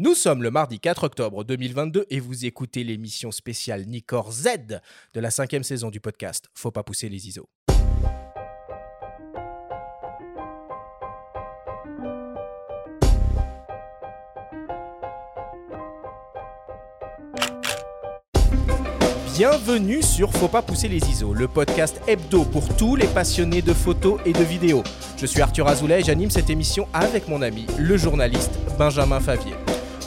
Nous sommes le mardi 4 octobre 2022 et vous écoutez l'émission spéciale Nicor Z de la cinquième saison du podcast Faut pas pousser les ISO. Bienvenue sur Faut pas pousser les ISO, le podcast hebdo pour tous les passionnés de photos et de vidéos. Je suis Arthur Azoulay et j'anime cette émission avec mon ami, le journaliste Benjamin Favier.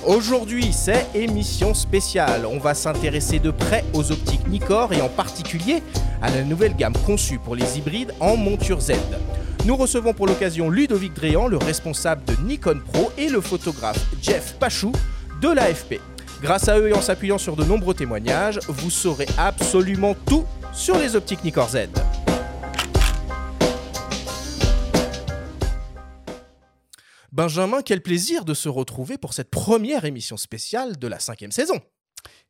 Aujourd'hui, c'est émission spéciale. On va s'intéresser de près aux optiques Nikkor et en particulier à la nouvelle gamme conçue pour les hybrides en monture Z. Nous recevons pour l'occasion Ludovic Dréan, le responsable de Nikon Pro, et le photographe Jeff Pachou de l'AFP. Grâce à eux et en s'appuyant sur de nombreux témoignages, vous saurez absolument tout sur les optiques Nikkor Z. Benjamin, quel plaisir de se retrouver pour cette première émission spéciale de la cinquième saison.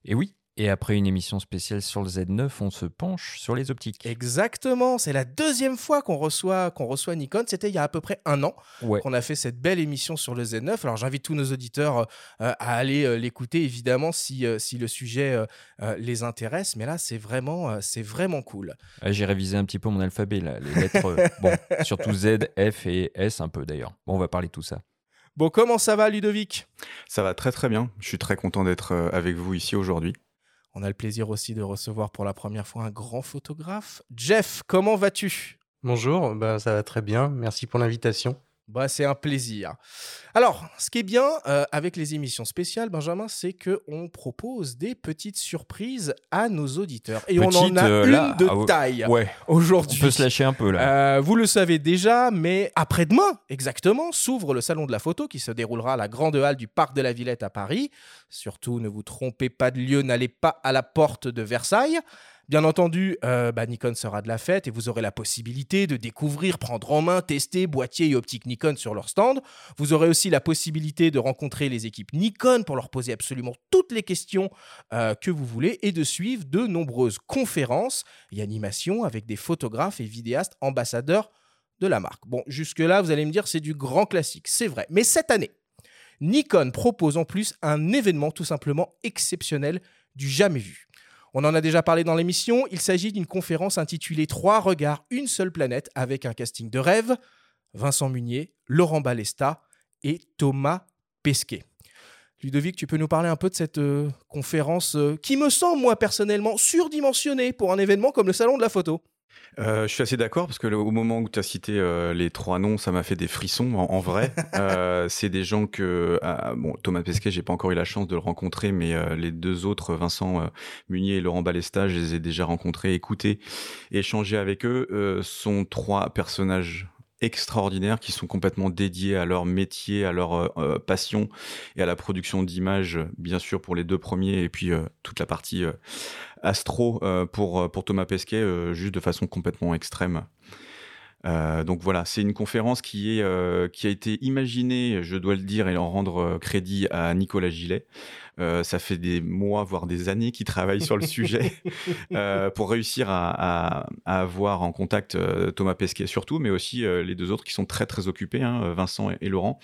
Et oui, et après une émission spéciale sur le Z9, on se penche sur les optiques. Exactement, c'est la deuxième fois qu'on reçoit, qu'on reçoit Nikon. C'était il y a à peu près un an qu'on a fait cette belle émission sur le Z9. Alors j'invite tous nos auditeurs euh, à aller euh, l'écouter, évidemment, si, euh, si le sujet les intéresse. Mais là, c'est vraiment, c'est vraiment cool. J'ai révisé un petit peu mon alphabet, là, les lettres, bon, surtout Z, F et S un peu d'ailleurs. Bon, on va parler de tout ça. Bon, comment ça va, Ludovic? Ça va très très bien. Je suis très content d'être avec vous ici aujourd'hui. On a le plaisir aussi de recevoir pour la première fois un grand photographe. Jeff, comment vas-tu? Bonjour, bah, ça va très bien. Merci pour l'invitation. Bah, c'est un plaisir. Alors, ce qui est bien euh, avec les émissions spéciales, Benjamin, c'est que on propose des petites surprises à nos auditeurs. Et on en a euh, une de ah taille aujourd'hui. On peut se lâcher un peu là. Euh, vous le savez déjà, mais après-demain, exactement, s'ouvre le Salon de la photo qui se déroulera à la Grande Halle du Parc de la Villette à Paris. Surtout, ne vous trompez pas de lieu, n'allez pas à la porte de Versailles. Bien entendu, euh, bah, Nikon sera de la fête et vous aurez la possibilité de découvrir, prendre en main, tester boîtier et optique Nikon sur leur stand. Vous aurez aussi la possibilité de rencontrer les équipes Nikon pour leur poser absolument toutes les questions euh, que vous voulez et de suivre de nombreuses conférences et animations avec des photographes et vidéastes ambassadeurs de la marque. Bon, jusque-là, vous allez me dire, c'est du grand classique, c'est vrai. Mais cette année, Nikon propose en plus un événement tout simplement exceptionnel du jamais vu. On en a déjà parlé dans l'émission, il s'agit d'une conférence intitulée Trois regards, une seule planète avec un casting de rêve. Vincent Munier, Laurent Balesta et Thomas Pesquet. Ludovic, tu peux nous parler un peu de cette euh, conférence euh, qui me semble, moi personnellement, surdimensionnée pour un événement comme le Salon de la photo? Euh, je suis assez d'accord parce que au moment où tu as cité euh, les trois noms, ça m'a fait des frissons en, vrai. euh, c'est des gens que ah, bon Thomas Pesquet, j'ai pas encore eu la chance de le rencontrer, mais euh, les deux autres, Vincent Munier et Laurent Balesta, je les ai déjà rencontrés, écoutés, échangés avec eux. sont trois personnages extraordinaires qui sont complètement dédiés à leur métier, à leur passion et à la production d'images, bien sûr pour les deux premiers et puis toute la partie Astro euh, pour, euh, pour Thomas Pesquet, euh, juste de façon complètement extrême. Donc voilà, c'est une conférence qui, est, qui a été imaginée, je dois le dire, et en rendre crédit à Nicolas Gillet. ça fait des mois, voire des années qu'il travaille sur le sujet pour réussir à, avoir en contact Thomas Pesquet surtout, mais aussi les deux autres qui sont très très occupés, hein, Vincent et Laurent.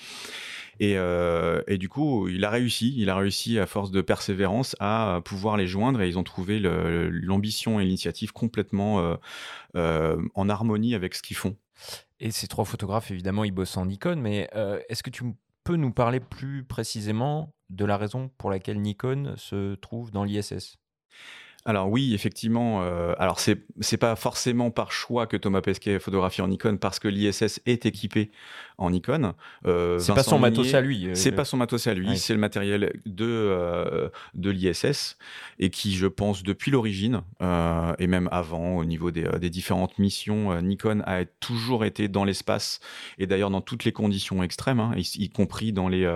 Euh, et, du coup, il a réussi. Il a réussi, à force de persévérance, à pouvoir les joindre et ils ont trouvé l'ambition et l'initiative complètement euh, euh, en harmonie avec ce qu'ils font. Et ces trois photographes, évidemment, ils bossent en Nikon, mais est-ce que tu peux nous parler plus précisément de la raison pour laquelle Nikon se trouve dans l'ISS alors oui, effectivement. Euh, alors c'est c'est pas forcément par choix que Thomas Pesquet photographie en Nikon parce que l'ISS est équipé en Nikon. Euh, c'est pas son matos à lui. Euh, c'est pas son matos à lui. C'est le matériel de euh, de l'ISS et qui, je pense, depuis l'origine et même avant, au niveau des, des différentes missions, Nikon a toujours été dans l'espace et d'ailleurs dans toutes les conditions extrêmes, hein, y, compris dans les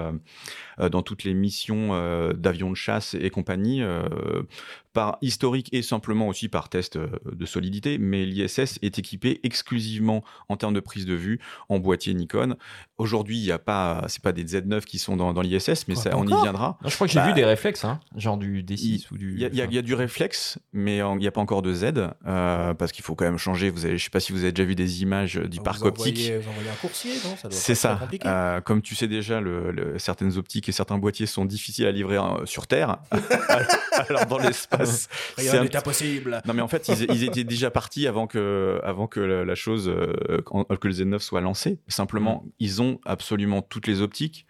dans toutes les missions d'avions de chasse et compagnie par historique et simplement aussi par test euh, de solidité, mais l'ISS est équipé exclusivement en termes de prise de vue en boîtier Nikon. Aujourd'hui, il y a pas, c'est pas des Z9 qui sont dans, dans l'ISS, mais Quoi, ça, on y viendra. Non, je crois que j'ai Bah, vu des réflexes, hein, genre du D6 ou du. Il y, a- il y a- il y a du réflexe, mais il n'y a pas encore de Z, euh, parce qu'il faut quand même changer. Vous avez, je sais pas si vous avez déjà vu des images du Vous parc envoyez- optique. Vous envoyez un coursier, non? Ça doit C'est ça. Euh, comme tu sais déjà, le- le- certaines optiques et certains boîtiers sont difficiles à livrer euh, sur Terre. Alors dans l'espace, c'est Rien n'est impossible. non mais en fait ils, ils étaient déjà partis avant que avant que la, la chose euh, que le Z9 soit lancé. Simplement ils ont absolument toutes les optiques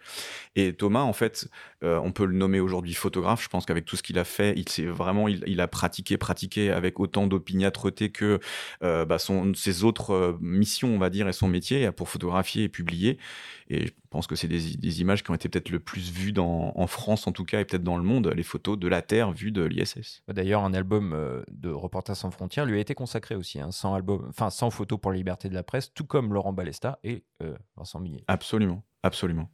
et Thomas en fait euh, on peut le nommer aujourd'hui photographe. Je pense qu'avec tout ce qu'il a fait il s'est vraiment il, il a pratiqué pratiqué avec autant d'opiniâtreté que euh, bah, son ses autres euh, missions on va dire et son métier pour photographier et publier. Et je pense que c'est des, des images qui ont été peut-être le plus vues dans, en France en tout cas et peut-être dans le monde les photos de la Terre vues de l'ISS. D'ailleurs, un album de Reporters sans frontières lui a été consacré aussi, hein, 100 albums, enfin 100 photos pour la liberté de la presse, tout comme Laurent Balesta et euh, Vincent Millet. Absolument, absolument.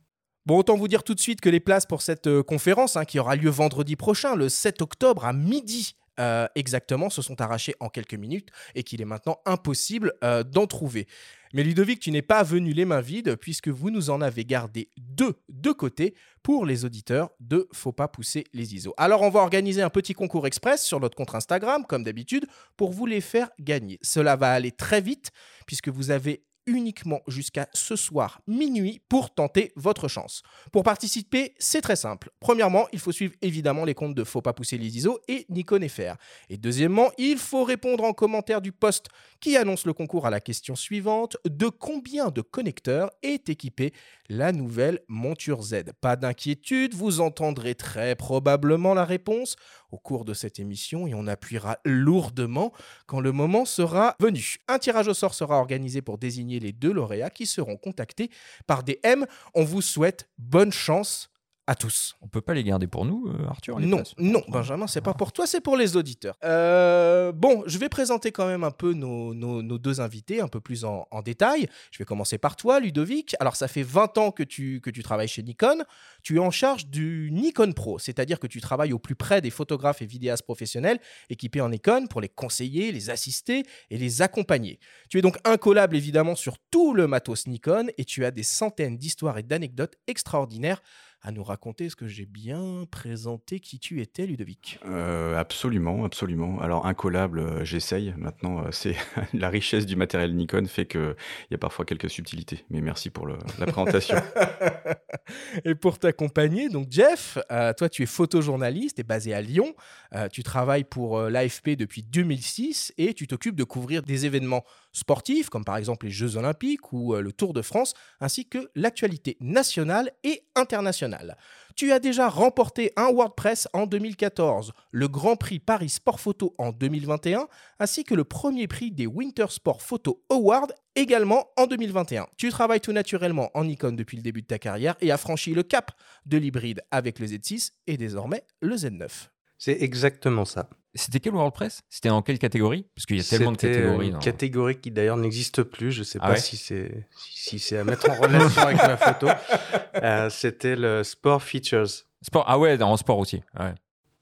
Bon, autant vous dire tout de suite que les places pour cette euh, conférence, hein, qui aura lieu vendredi prochain, le 7 octobre à midi euh, exactement, se sont arrachées en quelques minutes et qu'il est maintenant impossible euh, d'en trouver. Mais Ludovic, tu n'es pas venu les mains vides puisque vous nous en avez gardé deux de côté pour les auditeurs de Faut pas pousser les ISO. Alors on va organiser un petit concours express sur notre compte Instagram, comme d'habitude, pour vous les faire gagner. Cela va aller très vite puisque vous avez uniquement jusqu'à ce soir minuit pour tenter votre chance. Pour participer, c'est très simple. Premièrement, il faut suivre évidemment les comptes de Faut pas pousser les ISO et Nikon FR. Et deuxièmement, il faut répondre en commentaire du post qui annonce le concours à la question suivante de combien de connecteurs est équipée la nouvelle monture Z? Pas d'inquiétude, vous entendrez très probablement la réponse au cours de cette émission et on appuiera lourdement quand le moment sera venu. Un tirage au sort sera organisé pour désigner les deux lauréats qui seront contactés par DM. On vous souhaite bonne chance à tous. On peut pas les garder pour nous, euh, Arthur les Non, places? non, Benjamin, c'est pas pour toi, c'est pour les auditeurs. Euh, bon, je vais présenter quand même un peu nos, nos- nos deux invités, un peu plus en, en détail. Je vais commencer par toi, Ludovic. Alors, ça fait 20 ans que tu, que tu travailles chez Nikon. Tu es en charge du Nikon Pro, c'est-à-dire que tu travailles au plus près des photographes et vidéastes professionnels équipés en Nikon pour les conseiller, les assister et les accompagner. Tu es donc incollable évidemment sur tout le matos Nikon et tu as des centaines d'histoires et d'anecdotes extraordinaires à nous raconter. Est-ce que j'ai bien présenté qui tu étais, Ludovic Euh, absolument, absolument. Alors incollable, euh, j'essaye. Maintenant, euh, c'est la richesse du matériel Nikon fait que il y a parfois quelques subtilités. Mais merci pour le- la présentation. Et pour t'accompagner, donc Jeff, euh, toi tu es photojournaliste et basé à Lyon. Euh, tu travailles pour euh, l'AFP depuis 2006 et tu t'occupes de couvrir des événements sportifs comme par exemple les Jeux Olympiques ou euh, le Tour de France, ainsi que l'actualité nationale et internationale. Tu as déjà remporté un WordPress en 2014, le Grand Prix Paris Sport Photo en 2021, ainsi que le premier prix des Winter Sport Photo Awards également en 2021. Tu travailles tout naturellement en Nikon depuis le début de ta carrière et as franchi le cap de l'hybride avec le Z6 et désormais le Z9. C'est exactement ça. C'était quel WordPress C'était en quelle catégorie? Parce qu'il y a tellement de C'était catégories. Une dans- catégorie qui d'ailleurs n'existe plus. Je sais Ah pas ouais? si c'est si, si c'est à mettre en relation avec ma photo. Euh, C'était le Sport Features. Sport. Ah ouais, en sport aussi. Ouais.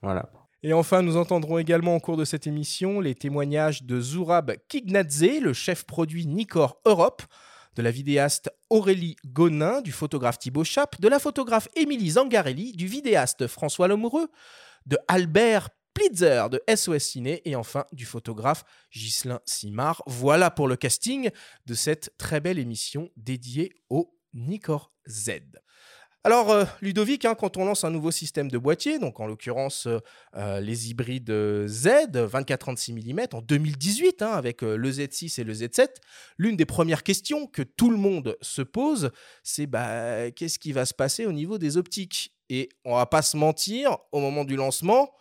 Voilà. Et enfin, nous entendrons également au cours de cette émission les témoignages de Zourab Kignadze, le chef produit Nikkor Europe, de la vidéaste Aurélie Gonin, du photographe Thibaut Chap, de la photographe Émilie Zangarelli, du vidéaste François Lamoureux, de Albert Plitzer de SOS Ciné et enfin du photographe Ghislain Simard. Voilà pour le casting de cette très belle émission dédiée au Nikkor Z. Alors, euh, Ludovic, hein, quand on lance un nouveau système de boîtier, donc en l'occurrence euh, euh, les hybrides Z 24-36 mm en 2018 hein, avec le Z6 et le Z7, l'une des premières questions que tout le monde se pose, c'est bah, qu'est-ce qui va se passer au niveau des optiques? Et on va pas se mentir, au moment du lancement,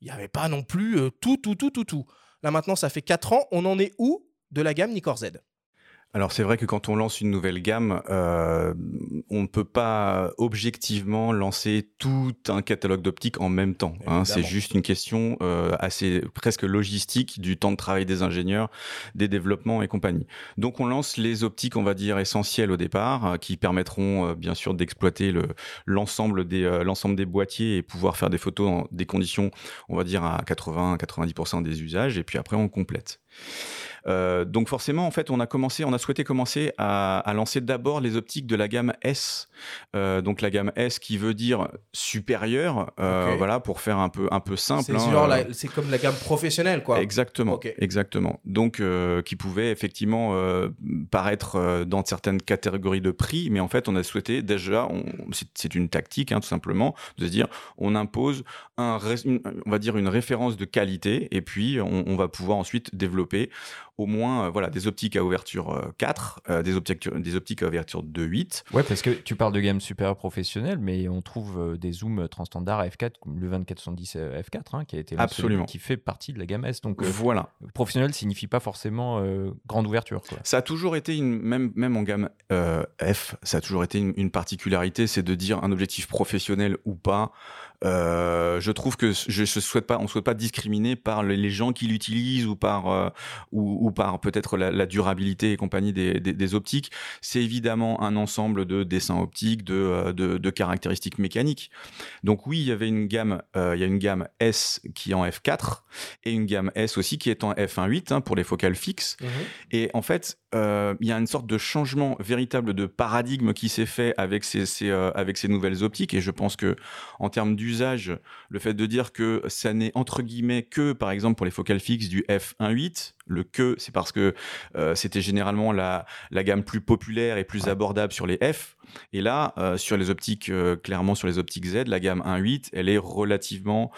il n'y avait pas non plus euh, tout, tout, tout, tout, tout. Là maintenant, ça fait 4 ans, on en est où de la gamme Nikkor Z? Alors c'est vrai que quand on lance une nouvelle gamme, euh, on ne peut pas objectivement lancer tout un catalogue d'optique en même temps. Hein. C'est juste une question euh, assez presque logistique du temps de travail des ingénieurs, des développements et compagnie. Donc on lance les optiques, on va dire essentielles au départ, euh, qui permettront euh, bien sûr d'exploiter le l'ensemble des euh, l'ensemble des boîtiers et pouvoir faire des photos dans des conditions, on va dire à 80-90% des usages. Et puis après on complète. Euh, donc forcément, en fait, on a commencé, on a souhaité commencer à, à lancer d'abord les optiques de la gamme S. Euh, donc la gamme S qui veut dire supérieur, euh, voilà, pour faire un peu un peu simple. C'est hein, euh, comme la gamme professionnelle, quoi. Exactement, exactement. Donc, euh, qui pouvait effectivement euh, paraître euh, dans certaines catégories de prix, mais en fait, on a souhaité déjà, c'est c'est une tactique, hein, tout simplement, de se dire, on impose un, une- on va dire une référence de qualité, et puis on, on va pouvoir ensuite développer au moins, euh, voilà, des optiques à ouverture euh, 4, euh, des optiques, des optiques à ouverture 2.8. Ouais, parce que tu parles de gamme supérieure professionnelle, mais on trouve euh, des zooms transstandard à f4, comme le 2470 F4, hein, qui a été Absolument. qui fait partie de la gamme S. Donc, euh, Voilà. professionnel signifie pas forcément euh, grande ouverture. Quoi. Ça a toujours été une même même en gamme euh, F, ça a toujours été une, une particularité, c'est de dire un objectif professionnel ou pas. Euh, je trouve que je, je souhaite pas, on souhaite pas discriminer par les gens qui l'utilisent ou par euh, ou, ou par peut-être la, la durabilité et compagnie des, des, des optiques. C'est évidemment un ensemble de dessins optiques, de, euh, de, de caractéristiques mécaniques. Donc oui, il y avait une gamme, euh, il y a une gamme S qui est en F4 et une gamme S aussi qui est en F1.8 hein, pour les focales fixes. Mhm. Et en fait, euh, il y a une sorte de changement véritable de paradigme qui s'est fait avec ces, ces, euh, avec ces nouvelles optiques. Et je pense que, en termes d'usage, le fait de dire que ça n'est entre guillemets que, par exemple, pour les focales fixes du f1.8, le que, c'est parce que euh, c'était généralement la, la gamme plus populaire et plus Ouais. abordable sur les f. Et là, euh, sur les optiques, euh, clairement sur les optiques Z, la gamme 1.8, elle est relativement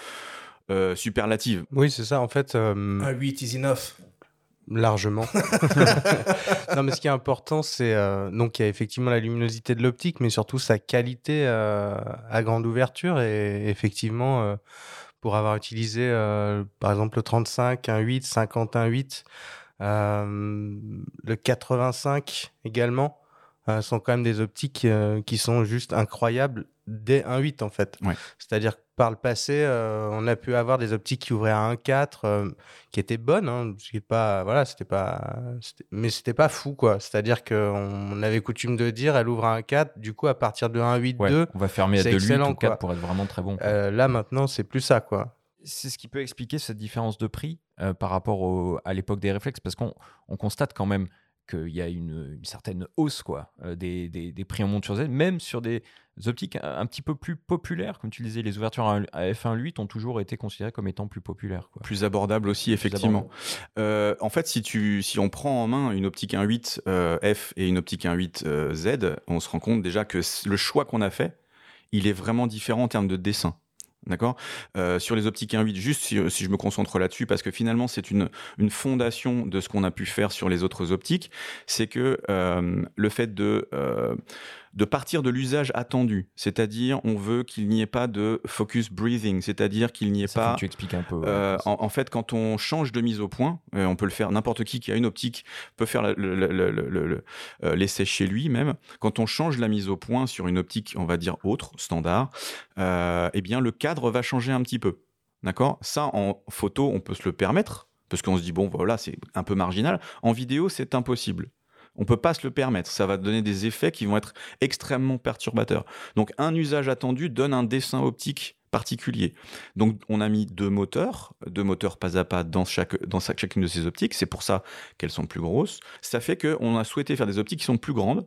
euh, superlative. Oui, c'est ça. En fait, euh, Un 8 is enough. Largement. non, mais ce qui est important, c'est euh, donc il y a effectivement la luminosité de l'optique, mais surtout sa qualité euh, à grande ouverture. Et effectivement, euh, pour avoir utilisé par exemple le 35, un 8, 50, un 8, euh, le 85 également, sont quand même des optiques qui sont juste incroyables dès 1.8 en fait. Ouais. C'est-à-dire par le passé, euh, on a pu avoir des optiques qui ouvraient à 1.4, euh, qui étaient bonnes, hein, ce qui est pas, voilà, c'était pas, c'était- mais c'était pas fou quoi. C'est-à-dire qu'on avait coutume de dire, elle ouvre à 1.4, du coup à partir de 1.8.2, Ouais, on va fermer à c'est 2 excellent, ou 4 quoi. pour être vraiment très bon. euh, là maintenant c'est plus ça quoi. c'est ce qui peut expliquer cette différence de prix euh, par rapport au- à l'époque des réflexes, parce qu'on on constate quand même qu'il y a une, une certaine hausse quoi, euh, des, des- des prix en monte sur Z, même sur des optiques un, un petit peu plus populaires, comme tu disais, les ouvertures à, à f1.8 ont toujours été considérées comme étant plus populaires. Quoi. Plus abordable aussi, effectivement. Euh, en fait, si, tu, si on prend en main une optique 1.8 euh, F et une optique 1.8 euh, Z, on se rend compte déjà que le choix qu'on a fait, il est vraiment différent en termes de dessin. D'accord? Euh, Sur les optiques 1.8, juste si, si je me concentre là-dessus, parce que finalement, c'est une, une fondation de ce qu'on a pu faire sur les autres optiques, c'est que euh, le fait de, euh, de partir de l'usage attendu, c'est-à-dire on veut qu'il n'y ait pas de focus breathing, c'est-à-dire qu'il n'y ait Ça, pas... tu expliques un peu. ouais, Euh, en, en fait, quand on change de mise au point, euh, on peut le faire, n'importe qui qui a une optique peut faire euh, l'essai chez lui même. Quand on change la mise au point sur une optique, on va dire autre, standard, euh, eh bien le cadre va changer un petit peu. D'accord? Ça, en photo, on peut se le permettre, parce qu'on se dit, bon, voilà, c'est un peu marginal. En vidéo, c'est impossible. On peut pas se le permettre. Ça va donner des effets qui vont être extrêmement perturbateurs. Donc, un usage attendu donne un dessin optique particulier. Donc, on a mis deux moteurs, deux moteurs pas à pas dans, chacune de ces optiques. C'est pour ça qu'elles sont plus grosses. Ça fait qu'on a souhaité faire des optiques qui sont plus grandes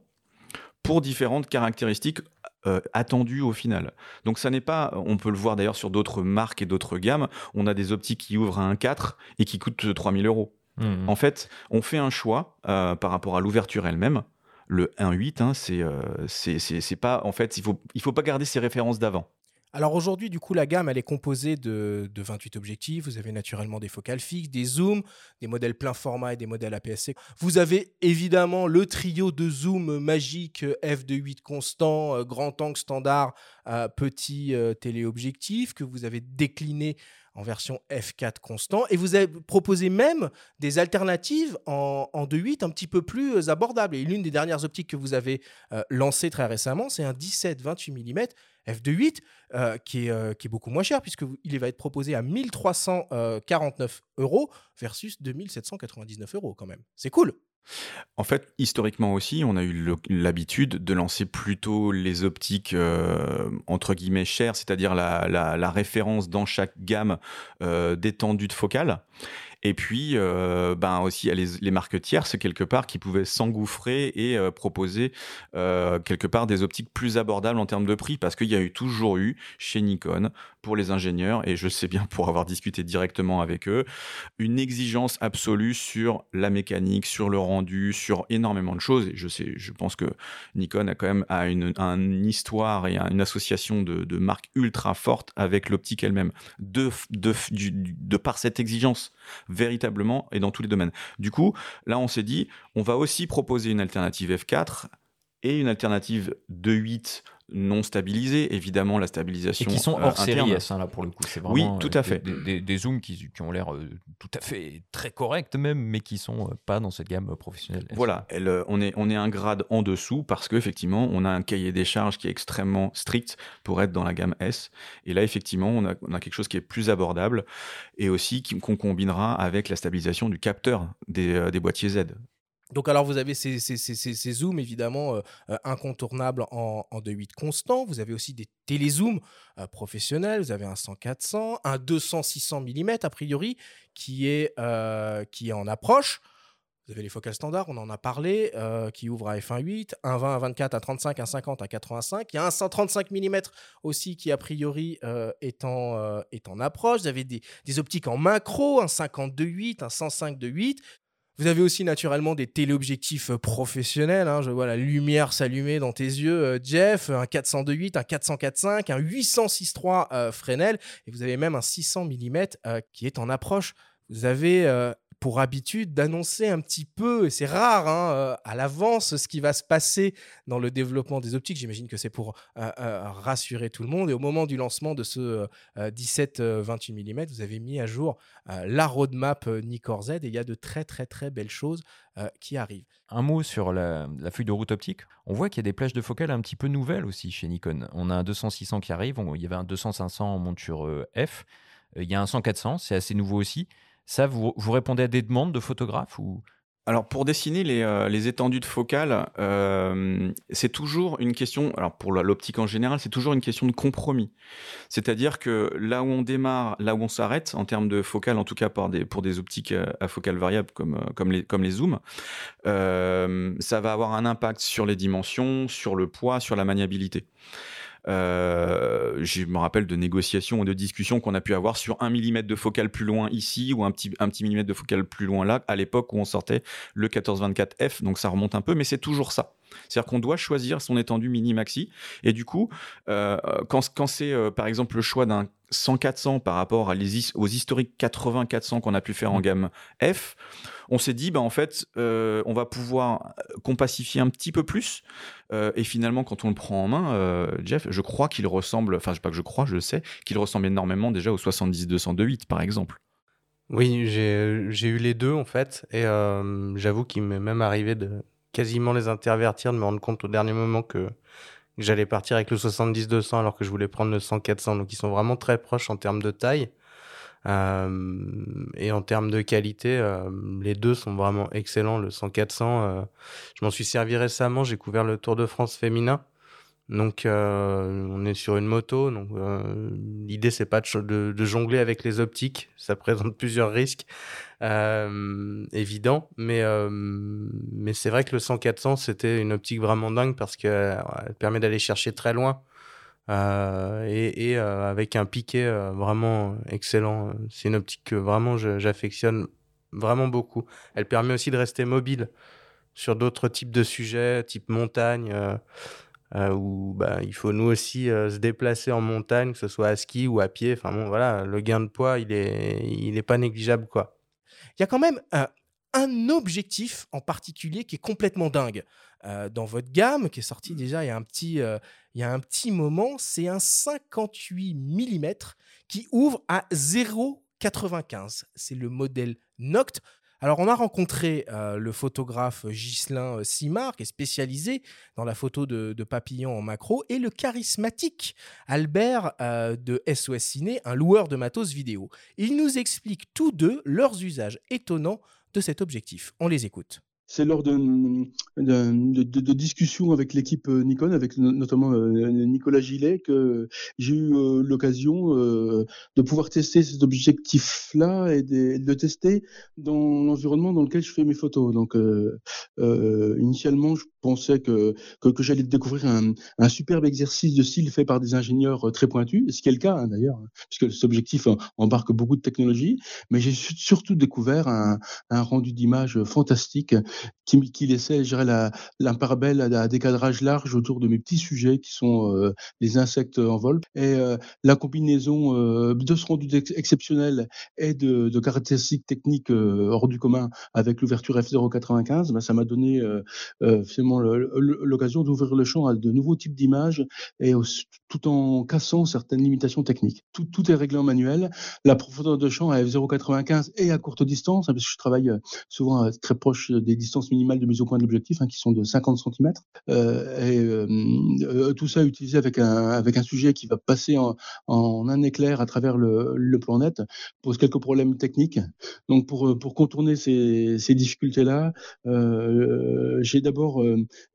pour différentes caractéristiques euh, attendues au final. Donc, ça n'est pas, on peut le voir d'ailleurs sur d'autres marques et d'autres gammes, on a des optiques qui ouvrent à 1.4 et qui coûtent 3000 euros. Mhm. En fait, on fait un choix euh, par rapport à l'ouverture elle-même. Le 1.8, hein, c'est euh, c'est- c'est pas. En fait, il faut, il faut pas garder ses références d'avant. Alors aujourd'hui, du coup, la gamme, elle est composée de, de 28 objectifs. Vous avez naturellement des focales fixes, des zooms, des modèles plein format et des modèles APS-C. Vous avez évidemment le trio de zoom magique euh, f2.8 constant, euh, grand angle standard, euh, petit euh, téléobjectif que vous avez décliné en version f4 constant. Et vous avez proposé même des alternatives en, en 2.8 un petit peu plus abordables. Et l'une des dernières optiques que vous avez lancées très récemment, c'est un 17-28 mm f2.8 qui, est, qui est beaucoup moins cher puisqu'il va être proposé à 1349 euros versus 2799 euros quand même. C'est cool. En fait, historiquement aussi, on a eu l'habitude de lancer plutôt les optiques euh, entre guillemets chères, c'est-à-dire la, référence dans chaque gamme euh, d'étendue de focale. Et puis, euh, ben aussi, les, les marques tierces, quelque part, qui pouvaient s'engouffrer et euh, proposer euh, quelque part des optiques plus abordables en termes de prix, parce qu'il y a eu toujours eu chez Nikon, pour les ingénieurs, et je sais bien pour avoir discuté directement avec eux, une exigence absolue sur la mécanique, sur le rendu, sur énormément de choses. Et je sais, je pense que Nikon a quand même a une, histoire et une association de, marques ultra forte avec l'optique elle-même, de, de, de par cette exigence véritablement et dans tous les domaines. Du coup, là, on s'est dit, on va aussi proposer une alternative F4 et une alternative 2.8 non stabilisés, évidemment la stabilisation. Et qui sont euh, hors série S, hein, là pour le coup. C'est vraiment oui, tout à fait. Des, zooms qui, ont l'air euh, tout à fait très corrects même, mais qui sont euh, pas dans cette gamme professionnelle. Voilà, elle, on, est, on est un grade en dessous parce qu'effectivement, on a un cahier des charges qui est extrêmement strict pour être dans la gamme S. Et là, effectivement, on a, on a quelque chose qui est plus abordable et aussi qu'on combinera avec la stabilisation du capteur des, des boîtiers Z. Donc alors vous avez ces, zooms évidemment euh, euh, incontournables en, en 2.8 constant. Vous avez aussi des télézooms euh, professionnels. Vous avez un 100-400, un 200-600 mm a priori qui est, qui est en approche. Vous avez les focales standards, on en a parlé, qui ouvrent à f1.8, un 20 à 24 à 35, un 50 à 85. Il y a un 135 mm aussi qui a priori est, en, est en approche. Vous avez des, des optiques en macro, un 52.8, un 105.8. Vous avez aussi naturellement des téléobjectifs euh, professionnels. Hein. Je vois la lumière s'allumer dans tes yeux, euh, Jeff. Un 402.8, un 404.5, un 806.3 euh, Fresnel. Et vous avez même un 600 mm qui est en approche. Vous avez pour habitude d'annoncer un petit peu, et c'est rare, hein, euh, à l'avance ce qui va se passer dans le développement des optiques. J'imagine que c'est pour euh, euh, rassurer tout le monde. Et au moment du lancement de ce 17-28 mm, vous avez mis à jour la roadmap Nikkor Z et il y a de très très très belles choses qui arrivent. Un mot sur la, feuille de route optique. On voit qu'il y a des plages de focale un petit peu nouvelles aussi chez Nikon. On a un 200-600 qui arrive, il y avait un 200-500 en monture F. Il y a un 100-400, c'est assez nouveau aussi. Ça, vous, vous répondez à des demandes de photographes ou? Alors pour dessiner les, euh, les étendues de focale, euh, c'est toujours une question, alors pour l'optique en général, c'est toujours une question de compromis. C'est-à-dire que là où on démarre, là où on s'arrête, en termes de focale, en tout cas pour des, pour des optiques euh, à focale variable comme, comme, les, comme les zooms, ça va avoir un impact sur les dimensions, sur le poids, sur la maniabilité. Euh, je me rappelle de négociations ou de discussions qu'on a pu avoir sur un millimètre de focale plus loin ici ou un petit, un petit millimètre de focale plus loin là, à l'époque où on sortait le 1424F, donc ça remonte un peu, mais c'est toujours ça. C'est-à-dire qu'on doit choisir son étendue mini-maxi. Et du coup, euh, quand, quand c'est euh, par exemple le choix d'un 100-400 par rapport à les, aux historiques 80-400 qu'on a pu faire en mmh. gamme F, on s'est dit, bah, en fait, euh, on va pouvoir compacifier un petit peu plus. et finalement, quand on le prend en main, Jeff, je crois qu'il ressemble, enfin, pas que je crois, je sais, qu'il ressemble énormément déjà au 70-202.8, par exemple. Oui, j'ai eu les deux, en fait. Et j'avoue qu'il m'est même arrivé de quasiment les intervertir, de me rendre compte au dernier moment que j'allais partir avec le 70-200 alors que je voulais prendre le 100-400. Donc ils sont vraiment très proches en termes de taille. Euh, et en termes de qualité, euh, les deux sont vraiment excellents. Le 100-400, euh, je m'en suis servi récemment. J'ai couvert le Tour de France féminin. Donc, on est sur une moto. Donc, l'idée c'est pas de, jongler avec les optiques. Ça présente plusieurs risques évidents. Mais, mais c'est vrai que le 100-400 c'était une optique vraiment dingue parce qu'elle permet d'aller chercher très loin. Et, et avec un piqué vraiment excellent. C'est une optique que vraiment j'affectionne vraiment beaucoup. Elle permet aussi de rester mobile sur d'autres types de sujets, type montagne. Euh, où bah, il faut nous aussi euh, se déplacer en montagne, que ce soit à ski ou à pied. Enfin bon, voilà, le gain de poids, il est, il est pas négligeable, quoi. Il y a quand même un objectif en particulier qui est complètement dingue. Dans votre gamme, qui est sorti déjà il y a un petit, il y a un petit moment. C'est un 58 mm qui ouvre à 0,95. C'est le modèle Noct. Alors, on a rencontré euh, le photographe Ghislain euh, Simard, qui est spécialisé dans la photo de, papillons en macro, et le charismatique Albert euh, de SOS Ciné, un loueur de matos vidéo. Ils nous expliquent tous deux leurs usages étonnants de cet objectif. On les écoute c'est lors de, discussions avec l'équipe euh, Nikon, avec notamment euh, Nicolas Gillet, que j'ai eu euh, l'occasion de pouvoir tester cet objectif-là et de, le tester dans l'environnement dans lequel je fais mes photos. Donc, initialement, je pensais que, j'allais découvrir un, superbe exercice de style fait par des ingénieurs très pointus, ce qui est le cas hein, d'ailleurs, hein, puisque cet objectif embarque beaucoup de technologies, mais j'ai surtout découvert un rendu d'image fantastique qui, qui laissait, je dirais, belle à, des cadrages larges autour de mes petits sujets qui sont euh, les insectes en vol. Et euh, la combinaison euh, de ce rendu exceptionnel et de, caractéristiques techniques hors du commun avec l'ouverture f0.95, ben, ça m'a donné finalement l'occasion d'ouvrir le champ à de nouveaux types d'images et tout en cassant certaines limitations techniques. Tout, tout est réglé en manuel. La profondeur de champ à f0.95 et à courte distance, hein, parce que je travaille souvent très proche des distances minimales de mise au point de l'objectif, hein, qui sont de 50 cm. Euh, et euh, euh, tout ça utilisé avec un, sujet qui va passer en, un éclair à travers le, le, plan net pose quelques problèmes techniques. Donc pour, contourner ces, difficultés-là, j'ai d'abord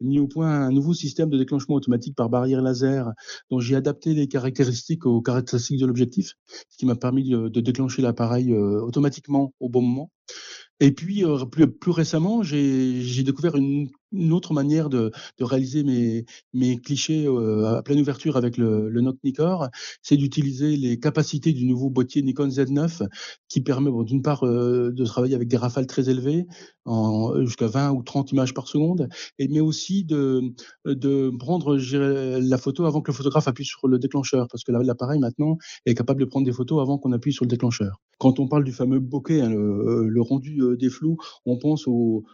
mis au point un nouveau système de déclenchement automatique par barrière laser dont j'ai adapté les caractéristiques aux caractéristiques de l'objectif, ce qui m'a permis de déclencher l'appareil automatiquement au bon moment. Et puis, euh, plus, plus récemment, j'ai découvert une, une, autre manière de, réaliser mes, clichés euh, à pleine ouverture avec le, le Note Nikkor, c'est d'utiliser les capacités du nouveau boîtier Nikon Z9 qui permet d'une part euh, de travailler avec des rafales très élevées, jusqu'à 20 ou 30 images par seconde, et, mais aussi de, prendre la photo avant que le photographe appuie sur le déclencheur, parce que l'appareil maintenant est capable de prendre des photos avant qu'on appuie sur le déclencheur. Quand on parle du fameux bokeh, hein, le, le, rendu des flous, on pense au,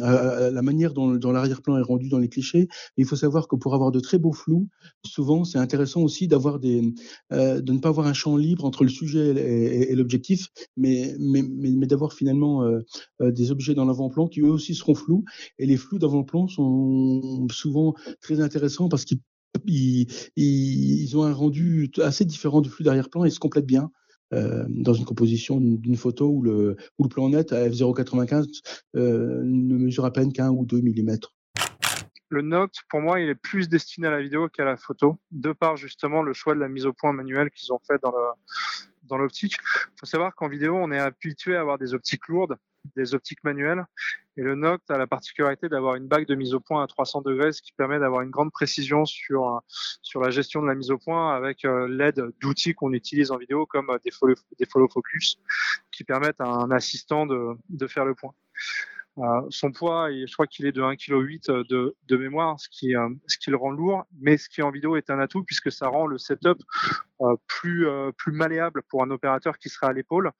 à la manière dont, l'arrière-plan est rendu dans les clichés. Il faut savoir que pour avoir de très beaux flous, souvent c'est intéressant aussi d'avoir des, euh, de ne pas avoir un champ libre entre le sujet et, l'objectif, mais, mais, mais, mais d'avoir finalement euh, euh, des objets dans l'avant-plan qui eux aussi seront flous. Et les flous d'avant-plan sont souvent très intéressants parce qu'ils ils, ils, ont un rendu assez différent du flux d'arrière-plan et se complètent bien. Euh, dans une composition d'une photo où le, le plan net à f0.95 euh, ne mesure à peine qu'un ou deux millimètres. Le Noct, pour moi, il est plus destiné à la vidéo qu'à la photo, de par justement le choix de la mise au point manuelle qu'ils ont fait dans le, dans l'optique. Il faut savoir qu'en vidéo, on est habitué à avoir des optiques lourdes, des optiques manuelles. Et le Noct a la particularité d'avoir une bague de mise au point à 300 degrés, ce qui permet d'avoir une grande précision sur, sur la gestion de la mise au point avec euh, l'aide d'outils qu'on utilise en vidéo comme des follow, des follow focus qui permettent à un assistant de, de faire le point. Euh, son poids, je crois qu'il est de 1,8 kg de, de mémoire, ce qui, euh, ce qui le rend lourd, mais ce qui en vidéo est un atout puisque ça rend le setup euh, plus, malléable pour un opérateur qui sera à l'épaule,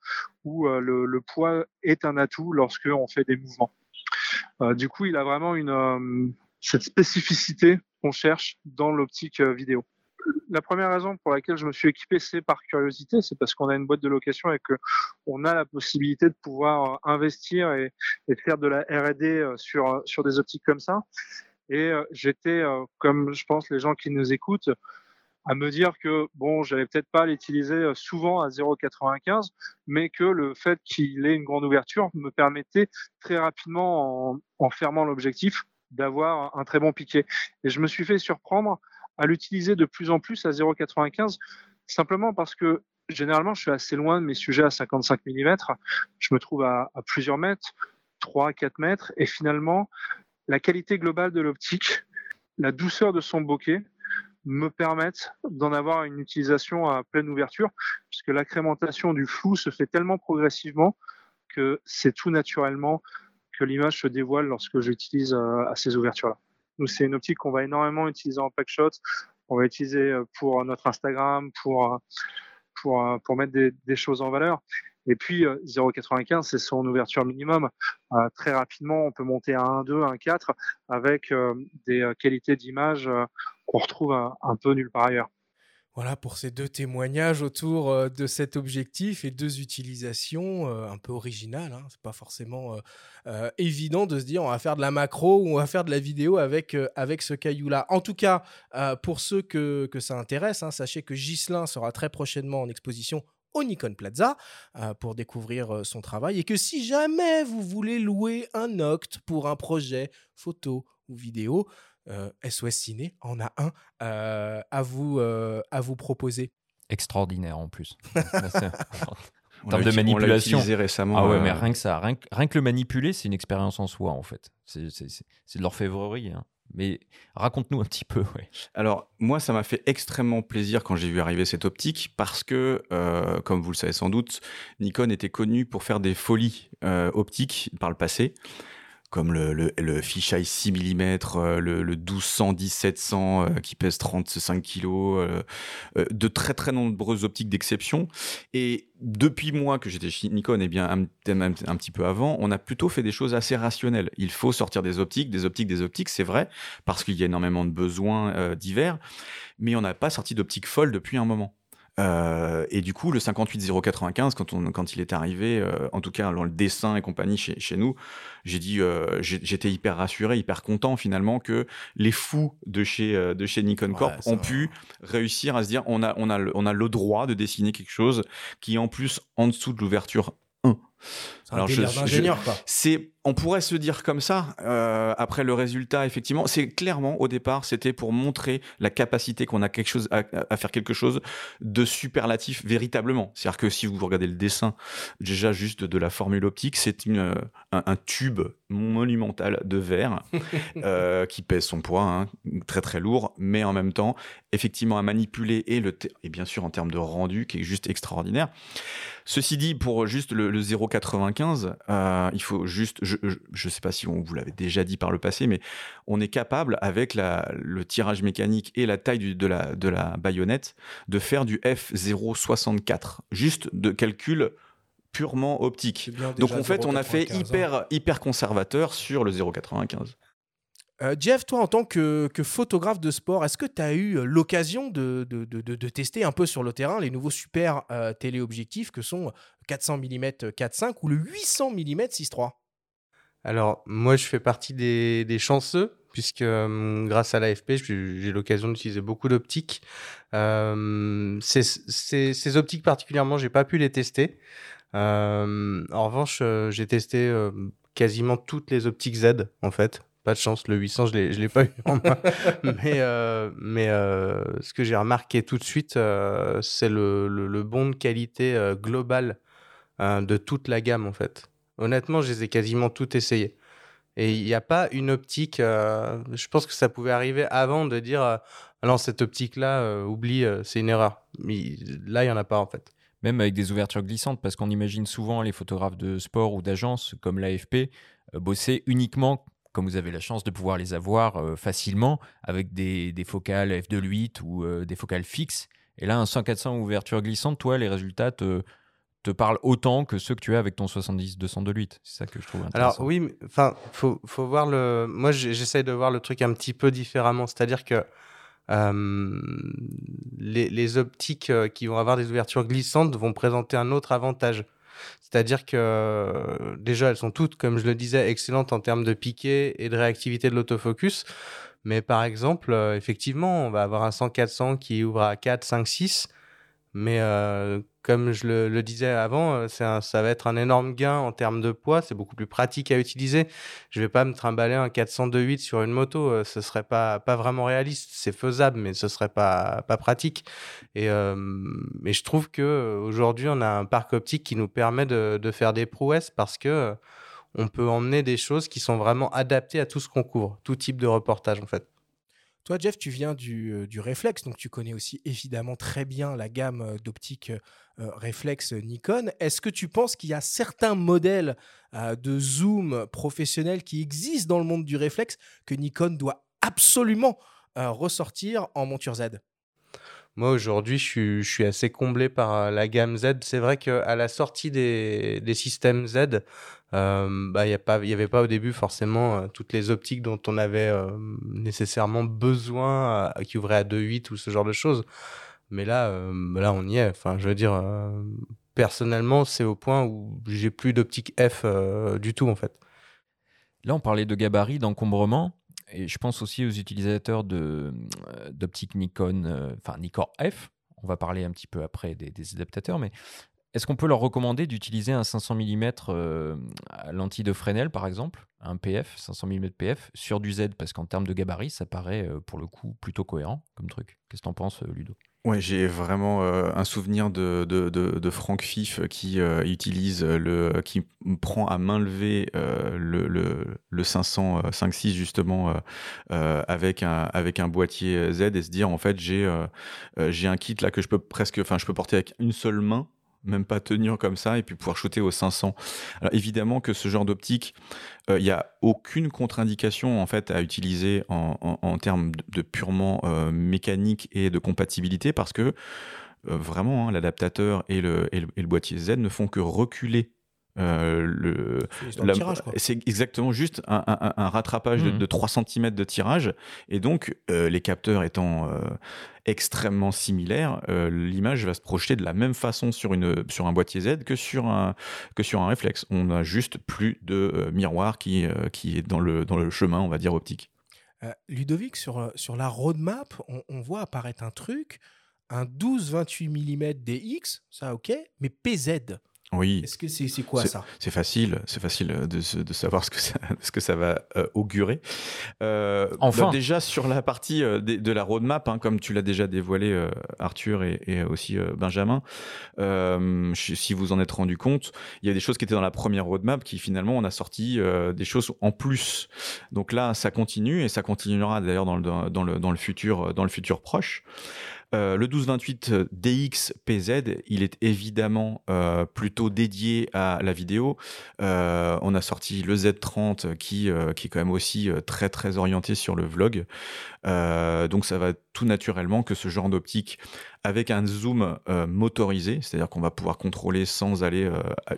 où le, poids est un atout lorsque on fait des mouvements. du coup, il a vraiment cette spécificité qu'on cherche dans l'optique vidéo la première raison pour laquelle je me suis équipé, c'est par curiosité, c'est parce qu'on a une boîte de location et que on a la possibilité de pouvoir euh, investir et, faire de la R&D euh, sur euh, sur des optiques comme ça. Et j'étais, comme je pense les gens qui nous écoutent, à me dire que bon, j'allais peut-être pas l'utiliser souvent à 0,95, mais que le fait qu'il ait une grande ouverture me permettait très rapidement, en, en fermant l'objectif, d'avoir un très bon piqué. Et je me suis fait surprendre à l'utiliser de plus en plus à 0,95, simplement parce que généralement, je suis assez loin de mes sujets à 55 mm. Je me trouve à, plusieurs mètres, 3, 4 mètres, et finalement, la qualité globale de l'optique, la douceur de son bokeh, me permettent d'en avoir une utilisation à pleine ouverture, puisque l'accrémentation du flou se fait tellement progressivement que c'est tout naturellement que l'image se dévoile lorsque j'utilise euh, à ces ouvertures-là. C'est une optique qu'on va énormément utiliser en pack shot. On va utiliser euh, pour notre Instagram, pour, euh, euh, mettre des, choses en valeur. Et puis 0,95, c'est son ouverture minimum. très rapidement, on peut monter à 1,2, 1,4 avec des qualités d'image qu'on retrouve un peu nulle part ailleurs. Voilà pour ces deux témoignages autour euh, de cet objectif et deux utilisations euh, un peu originales. Hein. C'est pas forcément euh, évident de se dire on va faire de la macro ou on va faire de la vidéo avec, avec ce caillou-là. En tout cas, pour ceux que, que ça intéresse, hein, sachez que Ghislain sera très prochainement en exposition au Nikon Plaza pour découvrir son travail et que si jamais vous voulez louer un Noct pour un projet photo ou vidéo, SOS euh, Ciné en a un euh, à, vous, euh, à vous proposer. Extraordinaire en plus. en termes de manipulation. récemment. Ah ouais, mais rien que ça, rien, que le manipuler, c'est une expérience en soi en fait. C'est de l'orfèvrerie. Hein. Mais raconte-nous un petit peu. Alors, moi, ça m'a fait extrêmement plaisir quand j'ai vu arriver cette optique parce que, comme vous le savez sans doute, Nikon était connu pour faire des folies optiques par le passé comme le, le, le fisheye 6 mm, le, le 1200, 1700 euh, qui pèse 35 kg, euh, euh, de très très nombreuses optiques d'exception. Et depuis moi que j'étais chez Nikon, et bien un, un, un, petit peu avant, on a plutôt fait des choses assez rationnelles. Il faut sortir des optiques, des optiques, des optiques, c'est vrai, parce qu'il y a énormément de besoins divers, mais on n'a pas sorti d'optique folle depuis un moment. Euh, et du coup, le 58095, quand, on, quand il est arrivé, euh, en tout cas dans le dessin et compagnie chez, chez nous, j'ai dit, euh, j'étais hyper rassuré, hyper content finalement que les fous de chez, de chez Nikon Corp ont pu réussir à se dire, on a, on, a on a le droit de dessiner quelque chose qui en plus en dessous de l'ouverture 1. D'ingénieur, quoi. C'est on pourrait se dire comme ça, euh, après le résultat, effectivement, c'est clairement au départ, c'était pour montrer la capacité qu'on a quelque chose à, faire quelque chose de superlatif véritablement. C'est-à-dire que si vous regardez le dessin, déjà juste de la formule optique, c'est une un, tube monumental de verre euh, qui pèse son poids, hein, très très lourd, mais en même temps, effectivement à manipuler et le et bien sûr en termes de rendu qui est juste extraordinaire. Ceci dit, pour juste le, le 0,95, euh, il faut juste je ne sais pas si on vous l'avait déjà dit par le passé, mais on est capable, avec le tirage mécanique et la taille de, la, de la baïonnette, de faire du F064, juste de calcul purement optique. Donc en fait, on a fait hein. hyper, hyper conservateur sur le 0,95. Euh, Jeff, toi, en tant que, photographe de sport, est-ce que tu as eu l'occasion de, tester un peu sur le terrain les nouveaux super euh, téléobjectifs que sont 400 mm 4.5 ou le 800 mm 6.3 alors, moi, je fais partie des, chanceux, puisque euh, grâce à l'AFP, j'ai l'occasion d'utiliser beaucoup d'optiques. Euh, ces, optiques particulièrement, j'ai pas pu les tester. Euh, en revanche, j'ai testé quasiment toutes les optiques Z, en fait. Pas de chance, le 800, je ne l'ai pas eu en main. mais mais ce que j'ai remarqué tout de suite, c'est le, le, le, bon de qualité global de toute la gamme, en fait. Honnêtement, je les ai quasiment toutes essayées. Et il n'y a pas une optique. Euh, je pense que ça pouvait arriver avant de dire euh, ah non, cette optique-là, euh, oublie, c'est une erreur. Mais là, il n'y en a pas en fait. Même avec des ouvertures glissantes, parce qu'on imagine souvent les photographes de sport ou d'agence comme l'AFP bosser uniquement, comme vous avez la chance de pouvoir les avoir facilement, avec des, focales f2.8 ou des focales fixes. Et là, un 100-400 ouverture glissante, toi, les résultats te, te parle autant que ceux que tu as avec ton 70-200 de 8. C'est ça que je trouve intéressant. Alors oui, enfin, faut, faut voir le. Moi, j'essaye de voir le truc un petit peu différemment. C'est-à-dire que euh, les, les, optiques euh, qui vont avoir des ouvertures glissantes vont présenter un autre avantage. C'est-à-dire que euh, déjà, elles sont toutes, comme je le disais, excellentes en termes de piqué et de réactivité de l'autofocus. Mais par exemple, effectivement, on va avoir un 100-400 qui ouvre à 4, 5, 6 mais euh, comme je le, disais avant, euh, ça va être un énorme gain en termes de poids. C'est beaucoup plus pratique à utiliser. Je vais pas me trimballer un 402.8 sur une moto. Euh, ce serait pas, pas vraiment réaliste. C'est faisable, mais ce serait pas, pas pratique. Et, mais je trouve que aujourd'hui, on a un parc optique qui nous permet de, de faire des prouesses parce que on peut emmener des choses qui sont vraiment adaptées à tout ce qu'on couvre, tout type de reportage en fait. Toi, Jeff, tu viens du, euh, du réflexe, donc tu connais aussi évidemment très bien la gamme euh, d'optique euh, réflexe Nikon. Est-ce que tu penses qu'il y a certains modèles de zoom professionnels qui existent dans le monde du réflexe que Nikon doit absolument ressortir en monture Z? Moi aujourd'hui, je suis, assez comblé par la gamme Z. C'est vrai qu'à la sortie des, systèmes Z, euh, bah, il n'y avait pas au début forcément euh, toutes les optiques dont on avait euh, nécessairement besoin, qui ouvraient à 2.8 ou ce genre de choses. Mais là, là, on y est. Enfin, je veux dire, personnellement, c'est au point où j'ai plus d'optique F du tout en fait. Là, on parlait de gabarit, d'encombrement. Et je pense aussi aux utilisateurs d'optique Nikon, enfin Nikon F. On va parler un petit peu après des, adaptateurs, mais est-ce qu'on peut leur recommander d'utiliser un 500 mm euh, lentille de Fresnel, par exemple, un PF, 500 mm PF, sur du Z? Parce qu'en termes de gabarit, ça paraît euh, pour le coup plutôt cohérent comme truc. Qu'est-ce que t'en penses, euh, Ludo? Ouais, j'ai vraiment un souvenir de, de, de, Franck Fif qui utilise le, qui prend à main levée le, le, le 500 5.6 justement avec un avec un boîtier Z et se dire en fait j'ai j'ai un kit là que je peux presque, enfin je peux porter avec une seule main même pas tenir comme ça et puis pouvoir shooter au 500. Alors évidemment que ce genre d'optique, il euh, n'y a aucune contre-indication en fait à utiliser en, termes de, purement euh, mécanique et de compatibilité parce que euh, vraiment hein, l'adaptateur et le, et le, boîtier Z ne font que reculer euh, le, c'est exactement juste un, rattrapage de, 3 mmh. cm de tirage. Et donc, euh, les capteurs étant euh, extrêmement similaires, l'image va se projeter de la même façon sur, une, sur un boîtier Z que sur un, que sur un réflexe. On a juste plus de miroir qui, qui est dans le, dans le chemin, on va dire, optique. Ludovic, sur, sur la roadmap, on, on voit apparaître un truc, un 12-28 mm DX, ça ok, mais PZ. Oui. Est-ce que c'est quoi ça? C'est facile, c'est facile de, de, savoir ce que ça, ce que ça va euh, augurer. Euh, enfin. déjà sur la partie euh, de, la roadmap, hein, comme tu l'as déjà dévoilé, euh, Arthur et, et aussi Benjamin, si vous en êtes rendu compte, il y a des choses qui étaient dans la première roadmap qui finalement on a sorti des choses en plus. Donc là, ça continue et ça continuera d'ailleurs dans le, dans, le, dans le futur, dans le futur proche. Euh, le 1228 DX PZ, il est évidemment euh, plutôt dédié à la vidéo. Euh, on a sorti le Z30 qui, qui est quand même aussi très très orienté sur le vlog. donc ça va tout naturellement que ce genre d'optique avec un zoom motorisé, c'est-à-dire qu'on va pouvoir contrôler sans aller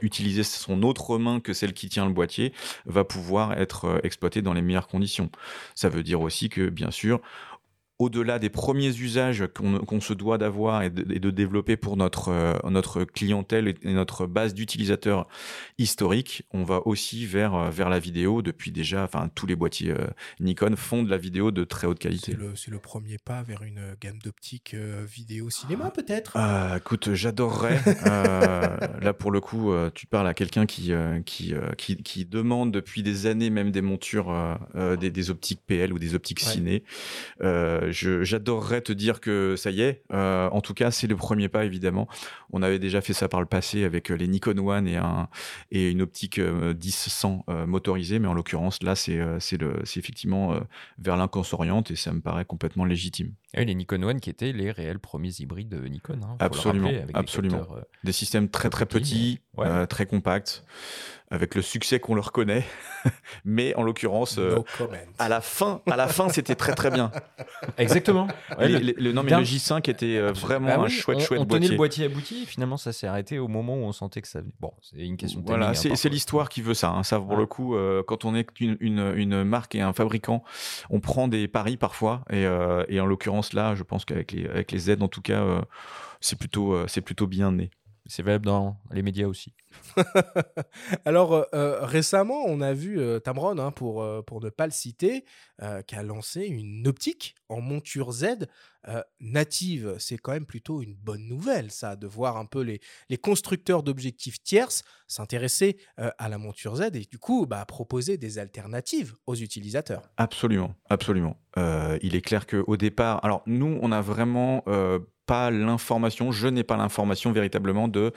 utiliser son autre main que celle qui tient le boîtier, va pouvoir être exploité dans les meilleures conditions. Ça veut dire aussi que, bien sûr, au-delà des premiers usages qu'on se doit d'avoir et, de développer pour notre, euh, notre clientèle et notre base d'utilisateurs historiques, on va aussi vers, euh, vers la vidéo. Depuis déjà, enfin tous les boîtiers euh, Nikon font de la vidéo de très haute qualité. C'est le, premier pas vers une gamme d'optique vidéo cinéma peut-être? Ah, Écoute, j'adorerais. là pour le coup, tu parles à quelqu'un qui, qui, qui, demande depuis des années même des montures, des, optiques PL ou des optiques ciné j'adorerais te dire que ça y est. Euh, en tout cas, c'est le premier pas, évidemment. On avait déjà fait ça par le passé avec les Nikon One et, un, et une optique 10-100 euh, euh, motorisée, mais en l'occurrence, là, c'est effectivement vers l'un qu'on s'oriente et ça me paraît complètement légitime. Et les Nikon One qui étaient les réels premiers hybrides de Nikon. Hein, absolument, absolument. Des, systèmes très très petits, très compacts avec le succès qu'on leur connaît. Mais en l'occurrence, euh, à la fin, à la fin, c'était très très bien. Exactement. le, non, mais le J5 était euh, vraiment bah un chouette, chouette on boîtier. On tenait le boîtier abouti. Finalement, ça s'est arrêté au moment où on sentait que ça. Bon, c'est une question de Voilà, hein, c'est l'histoire qui veut ça. Hein. Ça, pour le coup, euh, quand on est une, une, une, marque et un fabricant, on prend des paris parfois. Et, et en l'occurrence, là, je pense qu'avec les, avec les Z, en tout cas, c'est plutôt, c'est plutôt bien né. C'est valable dans les médias aussi. Alors, euh, euh, récemment, on a vu euh, Tamron, hein, pour, pour ne pas le citer, qui a lancé une optique en monture Z native. C'est quand même plutôt une bonne nouvelle, ça, de voir un peu les, les constructeurs d'objectifs tierces s'intéresser à la monture Z et du coup bah, proposer des alternatives aux utilisateurs. Absolument, absolument. il est clair qu'au départ, alors nous, on a vraiment pas l'information, je n'ai pas l'information véritablement de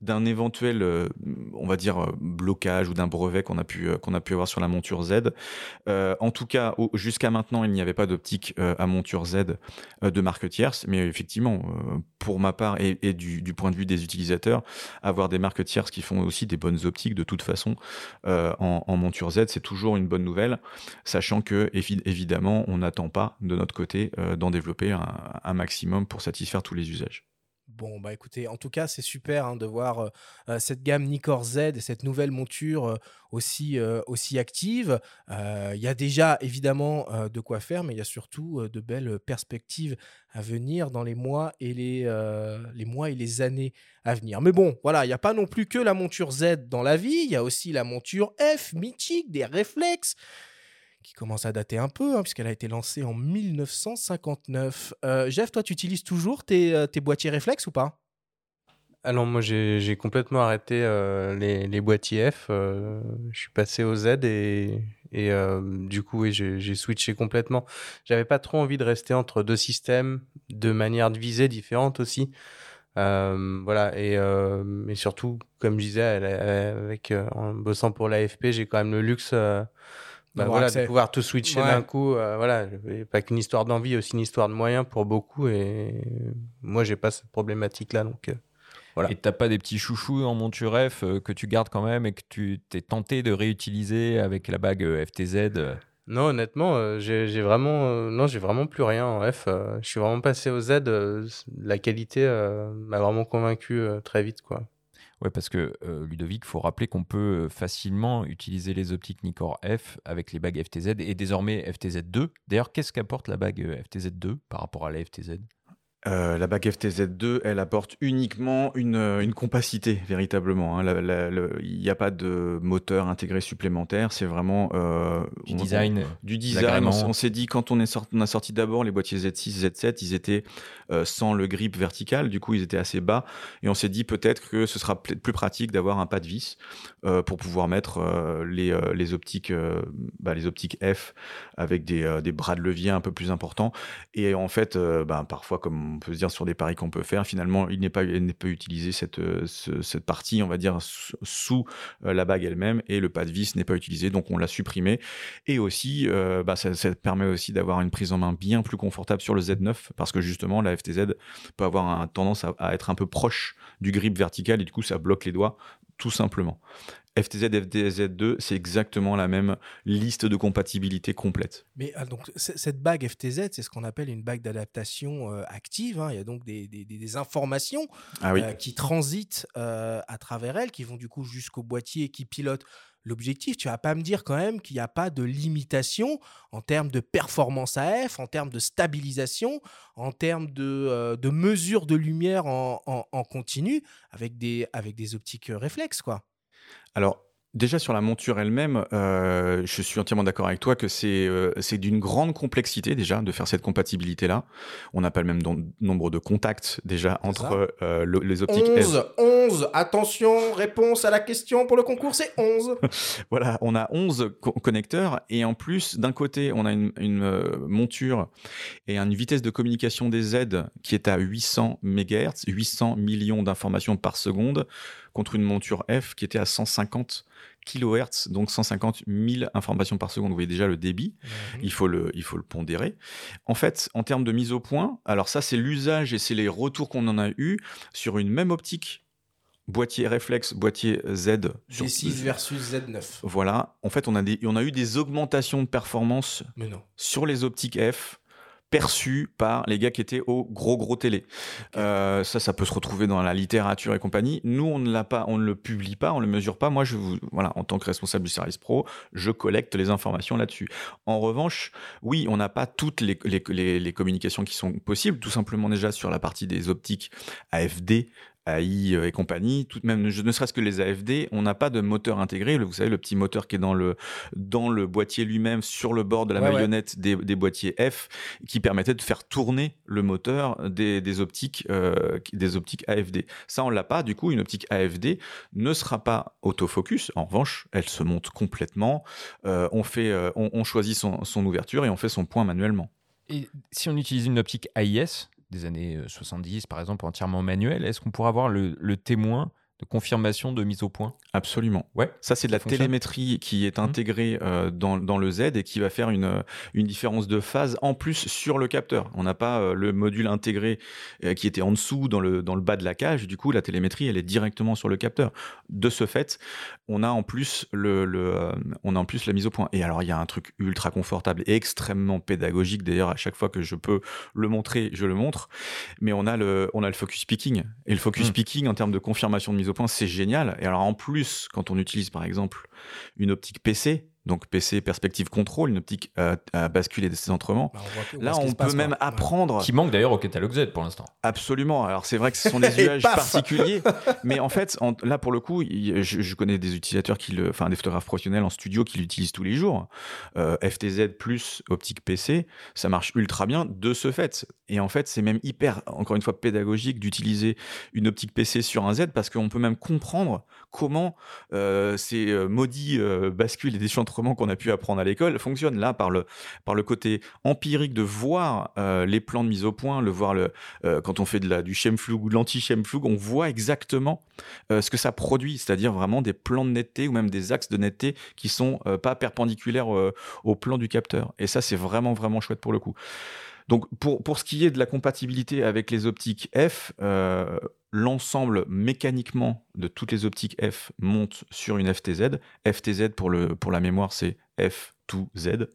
d'un éventuel, euh, on va dire, euh, blocage ou d'un brevet qu'on a pu euh, qu'on a pu avoir sur la monture Z. en tout cas, jusqu'à maintenant, il n'y avait pas d'optique à monture Z de marque tierce, mais effectivement, pour ma part et, du, point de vue des utilisateurs, avoir des marques tierces qui font aussi des bonnes optiques de toute façon en, monture Z, c'est toujours une bonne nouvelle, sachant que évidemment, on n'attend pas de notre côté d'en développer un maximum pour satisfaire tous les usages. Bon, bah écoutez, en tout cas, c'est super hein, de voir euh, euh, cette gamme Nikkor Z et cette nouvelle monture euh, aussi, aussi active. Il y a déjà évidemment de quoi faire, mais il y a surtout de belles perspectives à venir dans les mois et les, les mois et les années à venir. Mais bon, voilà, il n'y a pas non plus que la monture Z dans la vie, il y a aussi la monture F mythique des réflexes qui commence à dater un peu, hein, puisqu'elle a été lancée en 1959. Euh, Jeff, toi, tu utilises toujours tes, euh, boîtiers réflexes ou pas? Alors moi j'ai complètement arrêté euh, les, boîtiers F, je suis passé au Z et, du coup j'ai switché complètement. J'avais pas trop envie de rester entre deux systèmes, de manières de viser différentes aussi. voilà et, et, surtout comme je disais avec en bossant pour l'AFP j'ai quand même le luxe bah voilà, de pouvoir tout switcher d'un coup. Euh, voilà, pas qu'une histoire d'envie, aussi une histoire de moyens pour beaucoup. Et moi, j'ai pas cette problématique-là. Donc, euh, voilà. Et t'as pas des petits chouchous en monture F euh, que tu gardes quand même et que tu t'es tenté de réutiliser avec la bague FTZ Non, honnêtement, j'ai vraiment, non, j'ai vraiment plus rien en F. je suis vraiment passé au Z. la qualité m'a vraiment convaincu très vite, quoi. Ouais, parce que Ludovic, il faut rappeler qu'on peut facilement utiliser les optiques Nikkor F avec les bagues FTZ et désormais FTZ2. D'ailleurs, qu'est-ce qu'apporte la bague FTZ2 par rapport à la FTZ euh, la bague FTZ2, elle apporte uniquement une, euh, une compacité, véritablement. Hein. Il n'y a pas de moteur intégré supplémentaire, c'est vraiment euh, du design. du design. On, s'est dit, quand on, est sorti, on a sorti d'abord les boîtiers Z6, Z7, ils étaient sans le grip vertical, du coup ils étaient assez bas, et on s'est dit peut-être que ce sera plus pratique d'avoir un pas de vis pour pouvoir mettre les, les, optiques, bah, les optiques F avec des, des, bras de levier un peu plus importants. Et en fait, bah, parfois, comme on peut se dire sur des paris qu'on peut faire. Finalement, il n'est pas, pas utilisé cette, euh, cette partie, on va dire, sous euh, la bague elle-même et le pas de vis n'est pas utilisé, donc on l'a supprimé. Et aussi, euh, bah, ça, permet aussi d'avoir une prise en main bien plus confortable sur le Z9 parce que justement, la FTZ peut avoir un, tendance à être un peu proche du grip vertical et du coup, ça bloque les doigts tout simplement. FTZ, FTZ2, c'est exactement la même liste de compatibilité complète. Mais ah, donc cette bague FTZ, c'est ce qu'on appelle une bague d'adaptation euh, active. Hein. Il y a donc des, des, informations ah euh, qui transitent euh, à travers elle, qui vont du coup jusqu'au boîtier qui pilote l'objectif. Tu vas pas me dire quand même qu'il n'y a pas de limitation en termes de performance AF, en termes de stabilisation, en termes de, de mesure de lumière en, en, en, continu avec des, avec des optiques réflexes, quoi. Alors, Déjà sur la monture elle-même, euh, je suis entièrement d'accord avec toi que c'est euh, c'est d'une grande complexité déjà de faire cette compatibilité-là. On n'a pas le même nombre de contacts déjà entre euh, les optiques 11, 11, attention, réponse à la question pour le concours, c'est 11. voilà, on a 11 connecteurs et en plus, d'un côté, on a une, une monture et une vitesse de communication des Z qui est à 800 MHz, 800 millions d'informations par seconde contre une monture F qui était à 150 kHz, donc 150 000 informations par seconde. Vous voyez déjà le débit, mhm. il, faut le, il faut le pondérer. En fait, en termes de mise au point, alors ça c'est l'usage et c'est les retours qu'on en a eu sur une même optique boîtier réflexe, boîtier Z. Sur... Z6 versus Z9. Voilà. En fait, on a, des, on a eu des augmentations de performance sur les optiques F perçu par les gars qui étaient au gros gros télé. Euh, ça, ça peut se retrouver dans la littérature et compagnie. Nous, on ne l'a pas, on ne le publie pas, on le mesure pas. Moi, je vous, voilà, en tant que responsable du service pro, je collecte les informations là-dessus. En revanche, oui, on n'a pas toutes les, les, les, communications qui sont possibles, tout simplement déjà sur la partie des optiques AFD, AI euh, et compagnie, tout même ne serait-ce que les AFD, on n'a pas de moteur intégré. Vous savez, le petit moteur qui est dans le dans le boîtier lui-même, sur le bord de la marionnette Des, des, boîtiers F, qui permettait de faire tourner le moteur des, des optiques euh, des optiques AFD. Ça, on l'a pas. Du coup, une optique AFD ne sera pas autofocus. En revanche, elle se monte complètement. Euh, on fait, on, on, choisit son, son ouverture et on fait son point manuellement. Et si on utilise une optique AIS, des années 70, par exemple, entièrement manuel, est-ce qu'on pourrait avoir le, témoin de confirmation de mise au point Absolument. Ouais. Ça, c'est de la fonctionne télémétrie qui est Mhm. intégrée euh, dans, dans le Z et qui va faire une, une différence de phase en plus sur le capteur. On n'a pas euh, le module intégré euh, qui était en dessous dans le, dans le bas de la cage. Du coup, la télémétrie, elle est directement sur le capteur. De ce fait, on a en plus, le, le, euh, on a en plus la mise au point. Et alors, il y a un truc ultra confortable et extrêmement pédagogique. D'ailleurs, à chaque fois que je peux le montrer, je le montre. Mais on a le, on a le focus picking. Et le focus Mhm. picking, en termes de confirmation de mise c'est génial. Et alors, en plus, quand on utilise par exemple une optique PC, donc PC perspective contrôle, une optique euh, à basculer des centrements, Bah, on voit- on voit là on peut passe, même apprendre Qui manque d'ailleurs au catalogue Z pour l'instant. absolument. Alors c'est vrai que ce sont des usages particuliers, mais en fait, en- là pour le coup, il- je, je connais des utilisateurs qui le, enfin des photographes professionnels en studio qui l'utilisent tous les jours. Euh, FTZ plus optique PC, ça marche ultra bien de ce fait. Et en fait, c'est même hyper, encore une fois, pédagogique d'utiliser une optique PC sur un Z parce qu'on peut même comprendre comment euh, ces euh, maudits euh, bascules et qu'on a pu apprendre à l'école fonctionnent là par le, par le côté empirique de voir euh, les plans de mise au point, le voir le, euh, quand on fait de la, du Schemflug ou de l'anti-Schemflug, on voit exactement euh, ce que ça produit, c'est-à-dire vraiment des plans de netteté ou même des axes de netteté qui sont pas perpendiculaires au plan du capteur. Et ça, c'est vraiment, vraiment chouette pour le coup. Donc, pour, pour ce qui est de la compatibilité avec les optiques F, l'ensemble mécaniquement de toutes les optiques F monte sur une FTZ. FTZ, pour, la mémoire, c'est F to Z.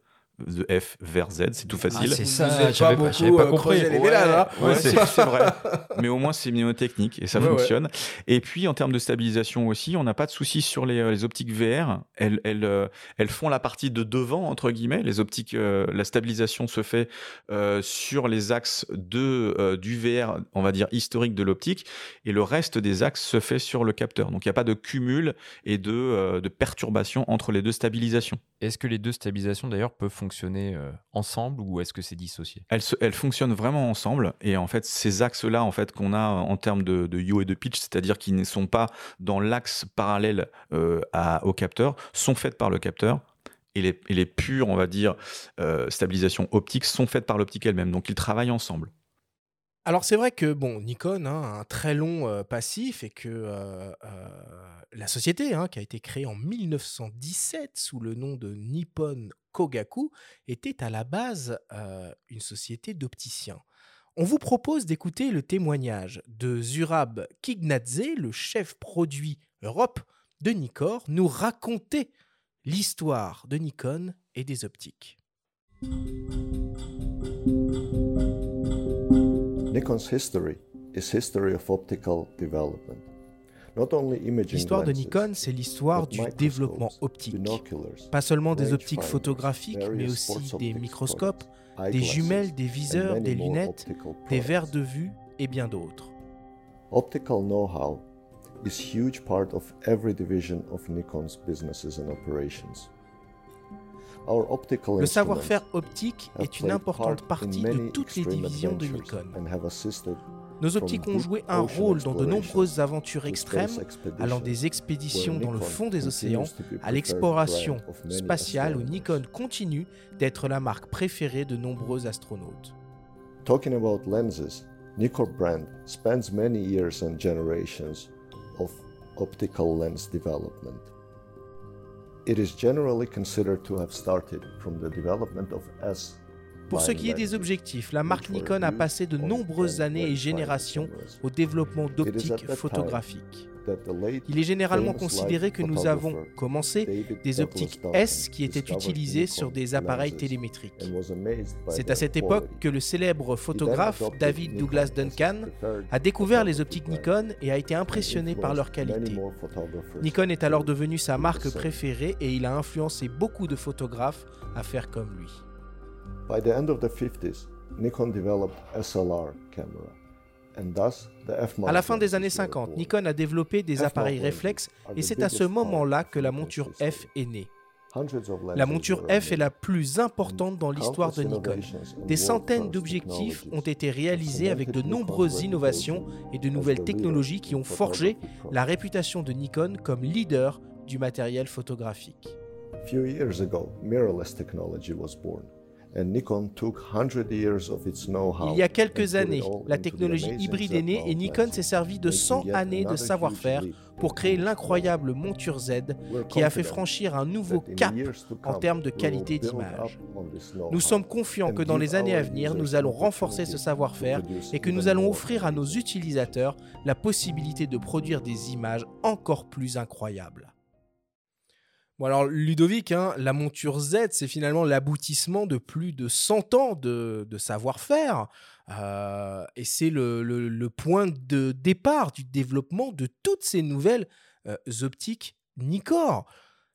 De F vers Z, c'est tout facile. Ah, c'est Vous ça, j'avais pas pas- beaucoup, pas euh, compris. les hein. Ouais, Ouais, c'est c'est vrai. Mais au moins, c'est mnémotechnique et ça Ouais, ouais. fonctionne. Et puis, en termes de stabilisation aussi, on n'a pas de souci sur les, euh, les optiques VR. Elles, elles, euh, elles font la partie de devant, entre guillemets. Les optiques, euh, la stabilisation se fait euh, sur les axes de, euh, du VR, on va dire historique de l'optique, et le reste des axes se fait sur le capteur. Donc, il n'y a pas de cumul et de, euh, de perturbation entre les deux stabilisations. Est-ce que les deux stabilisations d'ailleurs peuvent fonctionner euh, ensemble ou est-ce que c'est dissocié? Elles, fonctionnent vraiment ensemble et en fait ces axes-là en fait qu'on a en termes de, de et de pitch, c'est-à-dire qu'ils ne sont pas dans l'axe parallèle euh, au capteur, sont faites par le capteur. Et les, et les pures, on va dire, euh, stabilisations optiques sont faites par l'optique elle-même. Donc ils travaillent ensemble. Alors c'est vrai que bon, Nikon hein, a un très long passif et que la société, hein, qui a été créée en 1917 sous le nom de Nippon Kogaku, était à la base une société d'opticiens. On vous propose d'écouter le témoignage de Zurab Kignadze, le chef produit Europe de Nikkor, nous raconter l'histoire de Nikon et des optiques. Nikon's history is history of optical development. Not only imaging L'histoire de Nikon, c'est l'histoire but du développement optique. Pas seulement des optiques photographiques, mais aussi des microscopes, des jumelles, des viseurs, des lunettes, des verres de vue et bien d'autres. Optical know-how is huge part of every division of Nikon's businesses and operations. Le savoir-faire optique est une importante partie de toutes les divisions de Nikon. Nos optiques ont joué un rôle dans de nombreuses aventures extrêmes, allant des expéditions dans le Nikon fond des océans à l'exploration spatiale où. Nikon continue d'être la marque préférée de nombreux astronautes. Talking about lenses, Nikkor brand spans many years and generations of optical lens development. It is generally considered to have started from the development of S. Pour ce qui est des objectifs, la marque Nikon a passé de nombreuses 10 années et générations au développement d'optiques photographiques. Il est généralement considéré que nous avons commencé des optiques S qui étaient utilisées sur des appareils télémétriques. C'est à cette époque que le célèbre photographe David Douglas Duncan a découvert les optiques Nikon et a été impressionné par leur qualité. Nikon est alors devenu sa marque préférée et il a influencé beaucoup de photographes à faire comme lui. By the end of the 50s, Nikon developed SLR camera, À la fin des années lenses were 50, born. Nikon a développé des appareils réflexes et c'est à ce moment-là que la monture F est née. La monture F est la plus importante dans l'histoire de Nikon. Des centaines d'objectifs ont été réalisés avec de nombreuses innovations et de nouvelles technologies qui ont forgé la réputation de Nikon comme leader du matériel photographique. Few years ago, mirrorless technology was born, and Nikon took 100 years of its know-how Il y a quelques années, la technologie hybride est née et Nikon s'est servi de making 100 yet années de savoir-faire pour créer l'incroyable monture Z qui a fait franchir un nouveau cap en termes de qualité d'image. Nous sommes confiants que dans les années à venir, nous allons renforcer ce savoir-faire et que nous allons offrir à nos utilisateurs la possibilité de produire des images encore plus incroyables. Bon alors Ludovic, hein, la monture Z, c'est finalement l'aboutissement de plus de 100 ans de, de savoir-faire. Euh, et c'est le, le- le point de départ du développement de toutes ces nouvelles euh, optiques Nikkor.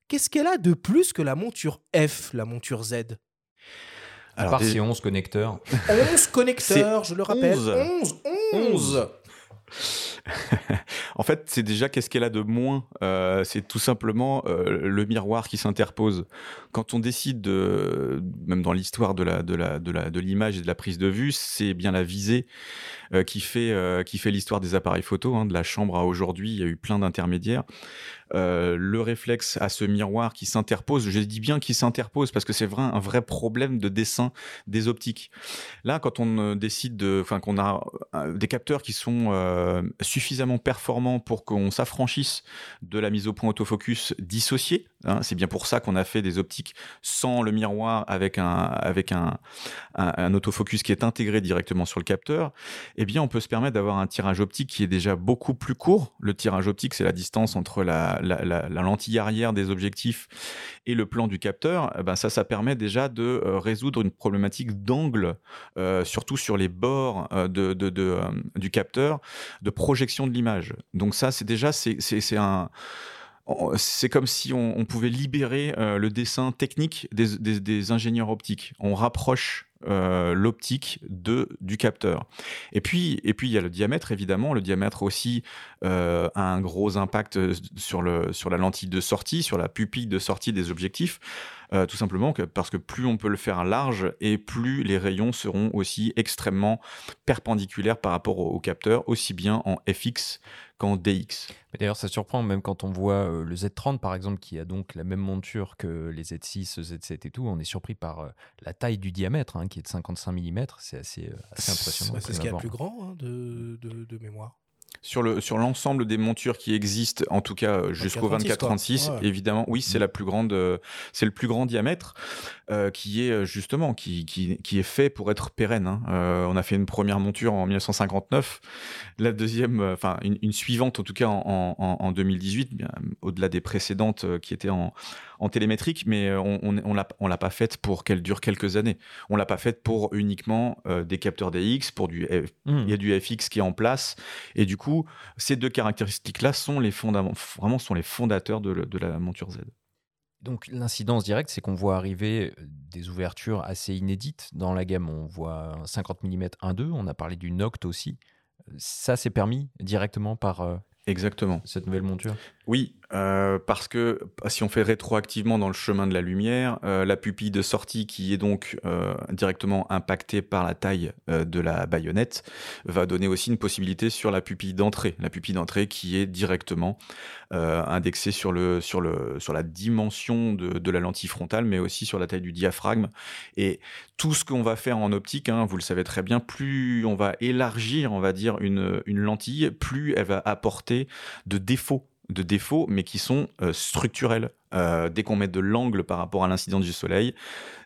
Qu'est-ce qu'elle a de plus que la monture F, la monture Z? À Alors, part déjà- ces 11 connecteurs. 11 connecteurs, je le rappelle. 11. 11, 11. en fait, c'est déjà qu'est-ce qu'elle a de moins Euh, C'est tout simplement euh, le miroir qui s'interpose. Quand on décide de, même dans l'histoire de la de la de la de l'image et de la prise de vue, c'est bien la visée euh, qui fait qui fait l'histoire des appareils photo. hein, de la chambre à aujourd'hui, il y a eu plein d'intermédiaires. Euh, le réflexe à ce miroir qui s'interpose, je dis bien qui s'interpose parce que c'est vrai un vrai problème de dessin des optiques. Là, quand on euh, décide de, enfin, qu'on a euh, des capteurs qui sont suffisamment performants pour qu'on s'affranchisse de la mise au point autofocus dissociée, hein, c'est bien pour ça qu'on a fait des optiques sans le miroir avec un avec un autofocus qui est intégré directement sur le capteur. Eh bien, on peut se permettre d'avoir un tirage optique qui est déjà beaucoup plus court. Le tirage optique, c'est la distance entre la, la, lentille arrière des objectifs et le plan du capteur. Eh ben, ça, ça permet déjà de euh, résoudre une problématique d'angle, euh, surtout sur les bords euh, de, de- du capteur, de projection de l'image. Donc ça, c'est déjà c'est un c'est comme si on, pouvait libérer le dessin technique des- des ingénieurs optiques. On rapproche euh, l'optique de du capteur. Et puis et puis il y a le diamètre évidemment. Le diamètre aussi euh, a un gros impact euh, sur le sur la lentille de sortie, sur la pupille de sortie des objectifs. Tout simplement parce que plus on peut le faire large et plus les rayons seront aussi extrêmement perpendiculaires par rapport au, capteur, aussi bien en FX qu'en DX. D'ailleurs, ça surprend même quand on voit le Z30 par exemple, qui a donc la même monture que les Z6, Z7 et tout. On est surpris par la taille du diamètre, hein, qui est de 55 mm. C'est assez, euh, assez impressionnant. Bah, c'est ce qu'il y a de plus grand hein, de, de- de mémoire. Sur le sur l'ensemble des montures qui existent, en tout cas euh, jusqu'au 24-36, 24-36, quoi. Ouais. évidemment, oui, c'est la plus grande, euh, c'est le plus grand diamètre euh, qui est justement qui, qui, qui est fait pour être pérenne. hein. Euh, on a fait une première monture en 1959, la deuxième, enfin une, une suivante en tout cas en, en, en 2018, bien, au-delà des précédentes qui étaient en, en télémétrique, mais euh, on on l'a on l'a pas faite pour qu'elle dure quelques années. On l'a pas faite pour uniquement euh, des capteurs DX, pour du F- Mmh. il y a du FX qui est en place et du coup ces deux caractéristiques là sont les vraiment sont les fondateurs de, le- de la monture Z Donc l'incidence directe, c'est qu'on voit arriver euh, des ouvertures assez inédites dans la gamme. On voit un 50 mm 1.2, on a parlé du Noct aussi. Ça, c'est permis directement par euh, exactement cette nouvelle monture? oui euh, parce que si on fait rétroactivement dans le chemin de la lumière euh, la pupille de sortie qui est donc euh, directement impactée par la taille de la baïonnette va donner aussi une possibilité sur la pupille d'entrée. La pupille d'entrée qui est directement indexée sur le sur le sur la dimension de, de la lentille frontale mais aussi sur la taille du diaphragme. Et tout ce qu'on va faire en optique, hein, vous le savez très bien, plus on va élargir, on va dire, une, une lentille, plus elle va apporter de défauts, de défauts, mais qui sont euh, structurels. Euh, dès qu'on met de l'angle par rapport à l'incidence du soleil,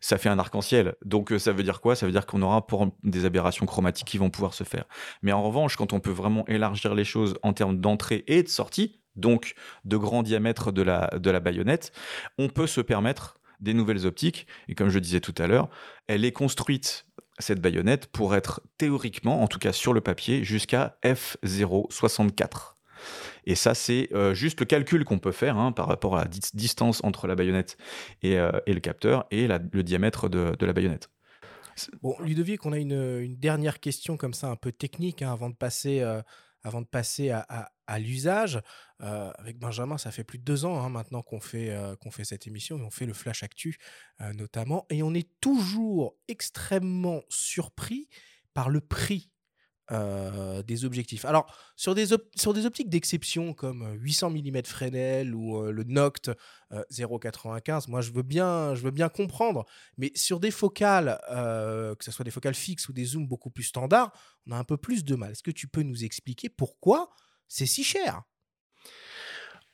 ça fait un arc-en-ciel. Donc euh, ça veut dire quoi? Ça veut dire qu'on aura pour des aberrations chromatiques qui vont pouvoir se faire. Mais en revanche, quand on peut vraiment élargir les choses en termes d'entrée et de sortie, donc de grand diamètre de la, de la baïonnette, on peut se permettre des nouvelles optiques. Et comme je disais tout à l'heure, elle est construite, cette baïonnette, pour être théoriquement, en tout cas sur le papier, jusqu'à F064. Et ça, c'est euh, juste le calcul qu'on peut faire hein, par rapport à la dis- distance entre la baïonnette et, euh, le capteur et le diamètre de, la baïonnette. Bon, Ludovic, on a une, dernière question comme ça, un peu technique, hein, avant de passer, euh, avant de passer à, l'usage. Avec Benjamin, ça fait plus de deux ans hein, maintenant qu'on fait, qu'on fait cette émission, et on fait le Flash Actu notamment, et on est toujours extrêmement surpris par le prix euh, des objectifs. Alors, sur des, sur des optiques d'exception comme 800 mm Fresnel ou le Noct 0,95, moi je veux, bien, je veux bien comprendre, mais sur des focales, que ce soit des focales fixes ou des zooms beaucoup plus standards, on a un peu plus de mal. Est-ce que tu peux nous expliquer pourquoi c'est si cher?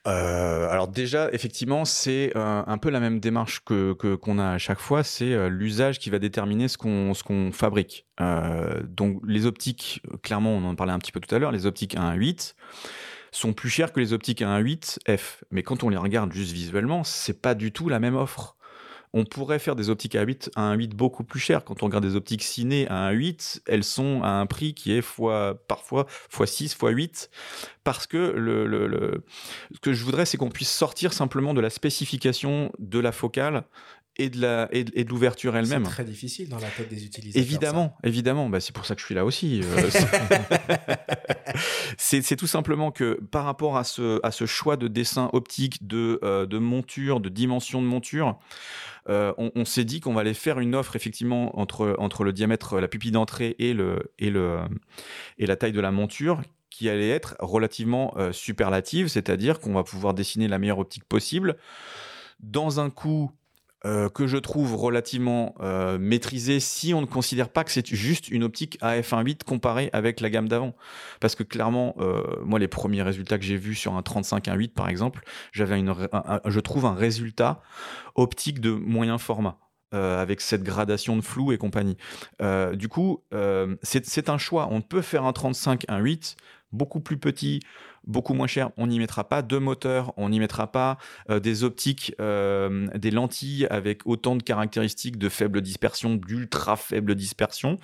Euh, alors déjà, effectivement, c'est euh, un peu la même démarche que qu'on a à chaque fois. C'est euh, l'usage qui va déterminer ce qu'on ce qu'on fabrique. donc les optiques, clairement, on en parlait un petit peu tout à l'heure, les optiques 1.8 sont plus chères que les optiques 1.8 f. Mais quand on les regarde juste visuellement, c'est pas du tout la même offre on pourrait faire des optiques à 8 à un 8 beaucoup plus cher. Quand on regarde des optiques ciné à un 8, elles sont à un prix qui est fois, parfois fois 6, fois 8, parce que le, ce que je voudrais, c'est qu'on puisse sortir simplement de la spécification de la focale et de la et de l'ouverture elle-même. C'est très difficile dans la tête des utilisateurs. Évidemment, évidemment. Bah, c'est pour ça que je suis là aussi. Euh, c'est tout simplement que par rapport à ce à ce choix de dessin optique, de euh, de monture, de dimension de monture. Euh, on, s'est dit qu'on aller faire une offre effectivement entre, entre le diamètre, la pupille d'entrée et, le, et, le, et la taille de la monture qui allait être relativement superlative, c'est-à-dire qu'on va pouvoir dessiner la meilleure optique possible. Dans un coût euh, que je trouve relativement euh, maîtrisé si on ne considère pas que c'est juste une optique AF1.8 comparée avec la gamme d'avant. Parce que clairement, euh, moi, les premiers résultats que j'ai vus sur un 35-1.8 par exemple, j'avais une, je trouve un résultat optique de moyen format. avec cette gradation de flou et compagnie. du coup, c'est un choix. On peut faire un 35-1.8 beaucoup plus petit, beaucoup moins cher. On n'y mettra pas deux moteurs, on n'y mettra pas euh, des optiques, euh, des lentilles avec autant de caractéristiques de faible dispersion, d'ultra faible dispersion.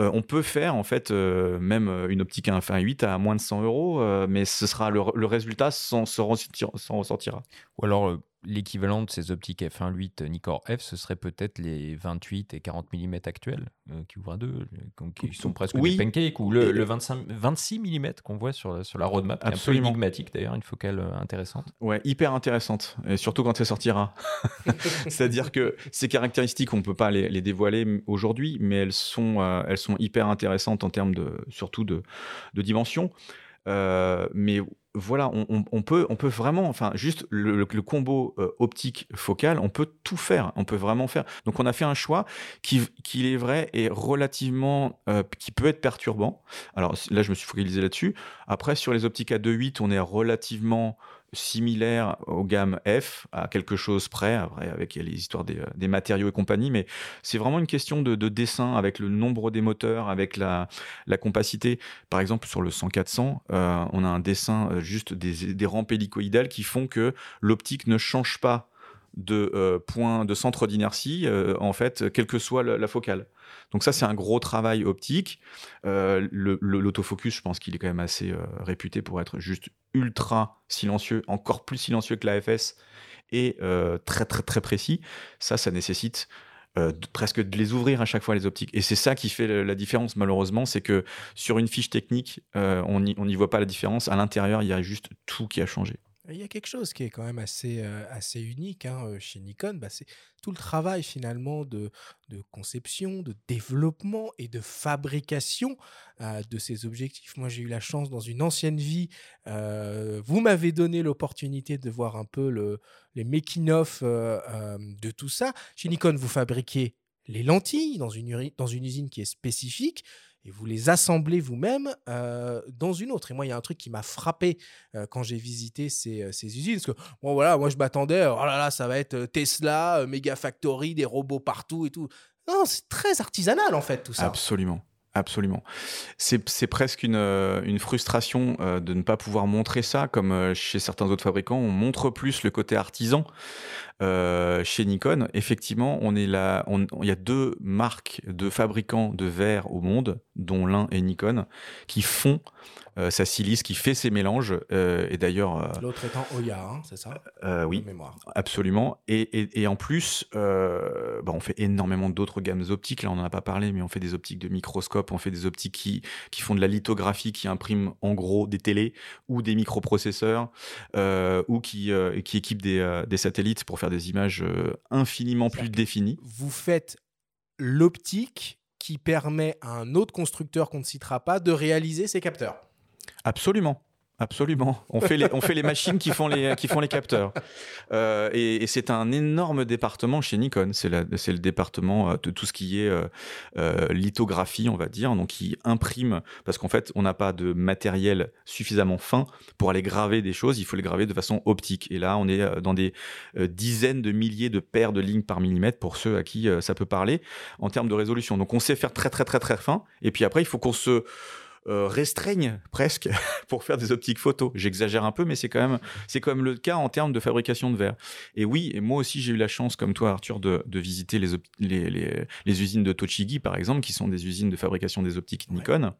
Euh, on peut faire en fait même une optique à 1.8 à moins de 100 euros, mais ce sera le, résultat sans, se ressortira. Ou alors l'équivalent de ces optiques f1.8 Nikkor F, ce serait peut-être les 28 et 40 mm actuels euh, qui ouvrent à deux, qui sont presque des pancakes, ou le, 25, 26 mm qu'on voit sur, sur la roadmap, qui est un peu énigmatique d'ailleurs, une focale euh, intéressante. Ouais, hyper intéressante, et surtout quand elle sortira. C'est-à-dire que ces caractéristiques, on ne peut pas les, dévoiler aujourd'hui, mais elles sont, euh, elles sont hyper intéressantes en termes de, surtout de, de dimension. mais voilà, on, peut, vraiment, enfin, juste le, combo euh, optique focal, on peut tout faire, on peut vraiment faire. Donc, on a fait un choix qui, qui est vrai, est relativement, euh, qui peut être perturbant. Alors là, je me suis focalisé là-dessus. Après, sur les optiques à 2.8, on est relativement similaire aux gammes F, à quelque chose près, après avec les histoires des, des matériaux et compagnie, mais c'est vraiment une question de, dessin avec le nombre des moteurs, avec la, compacité. Par exemple, sur le 100-400, euh, on a un dessin euh, juste des rampes hélicoïdales qui font que l'optique ne change pas de euh, point de centre d'inertie, en fait, quelle que soit la focale. Donc ça, c'est un gros travail optique. Euh, l'autofocus, je pense qu'il est quand même assez euh, réputé pour être juste ultra silencieux, encore plus silencieux que l'AFS et euh, très très très précis. Ça, ça nécessite presque de les ouvrir à chaque fois les optiques. Et c'est ça qui fait la différence malheureusement, c'est que sur une fiche technique, on n'y voit pas la différence. À l'intérieur, il y a juste tout qui a changé. Il y a quelque chose qui est quand même assez, euh, assez unique hein, euh, chez Nikon, bah, c'est tout le travail finalement de, de, conception, de développement et de fabrication euh, de ces objectifs. Moi, j'ai eu la chance dans une ancienne vie, vous m'avez donné l'opportunité de voir un peu le, les making-of de tout ça. Chez Nikon, vous fabriquez les lentilles dans une, dans une usine qui est spécifique et vous les assemblez vous-même euh, dans une autre. Et moi, il y a un truc qui m'a frappé euh, quand j'ai visité ces, euh, ces, usines. Parce que, bon, voilà, moi, je m'attendais, oh là là, ça va être Tesla, Mega Factory, des robots partout et tout. Non, c'est très artisanal, en fait, tout ça. Absolument. Absolument. C'est presque une, une frustration de ne pas pouvoir montrer ça, comme chez certains autres fabricants, on montre plus le côté artisan. Euh, chez Nikon, effectivement, on est là. Il y a deux marques de fabricants de verre au monde, dont l'un est Nikon, qui font euh, sa silice, qui fait ses mélanges. Euh, et d'ailleurs. Euh, L'autre étant Oya, hein, c'est ça? Oui, mémoire. absolument. Et, et, en plus, bah, on fait énormément d'autres gammes optiques. Là, on n'en a pas parlé, mais on fait des optiques de microscope, on fait des optiques qui, qui font de la lithographie, qui impriment en gros des télés ou des microprocesseurs, ou qui, qui équipent des, des, satellites pour faire des images infiniment plus définies. Vous faites l'optique qui permet à un autre constructeur qu'on ne citera pas de réaliser ses capteurs. Absolument. Absolument. On fait les, on fait les machines qui font les, qui font les capteurs. Euh, et, c'est un énorme département chez Nikon. C'est le département euh, de tout ce qui est euh, lithographie, on va dire, donc qui imprime, parce qu'en fait, on n'a pas de matériel suffisamment fin pour aller graver des choses. Il faut les graver de façon optique. Et là, on est dans des dizaines de milliers de paires de lignes par millimètre pour ceux à qui ça peut parler en termes de résolution. Donc, on sait faire très, très, très, très fin. Et puis après, il faut qu'on se euh, restreignent presque pour faire des optiques photo. J'exagère un peu, mais c'est quand même c'est quand même le cas en termes de fabrication de verre. Et oui, et moi aussi j'ai eu la chance, comme toi Arthur, de, visiter les, les, les, usines de Tochigi par exemple, qui sont des usines de fabrication des optiques Nikon.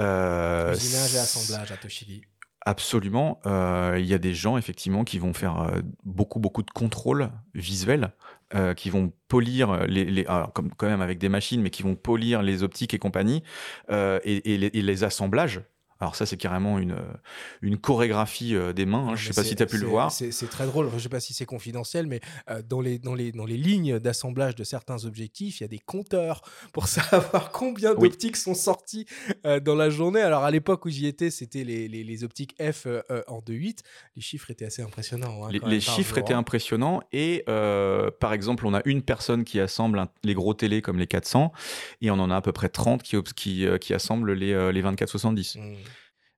Euh, Usinage et assemblage à Tochigi. Absolument. Euh, il y a des gens, effectivement, qui vont faire euh, beaucoup, beaucoup de contrôles visuels, euh, qui vont polir les, comme quand même avec des machines, mais qui vont polir les optiques et compagnie, et, les, assemblages alors ça, c'est carrément une, une chorégraphie euh, des mains. Hein. Je ne sais pas si tu as pu le voir. C'est très drôle. Je ne sais pas si c'est confidentiel, mais euh, dans, les, dans, les, dans les lignes d'assemblage de certains objectifs, il y a des compteurs pour savoir combien d'optiques sont sorties euh, dans la journée. Alors à l'époque où j'y étais, c'était les, les, les, optiques F en 2.8. Les chiffres étaient assez impressionnants. Hein, les, chiffres étaient hein. impressionnants. Et par exemple, on a une personne qui assemble les gros télés comme les 400 et on en a à peu près 30 qui, qui, qui assemblent les, les 24-70.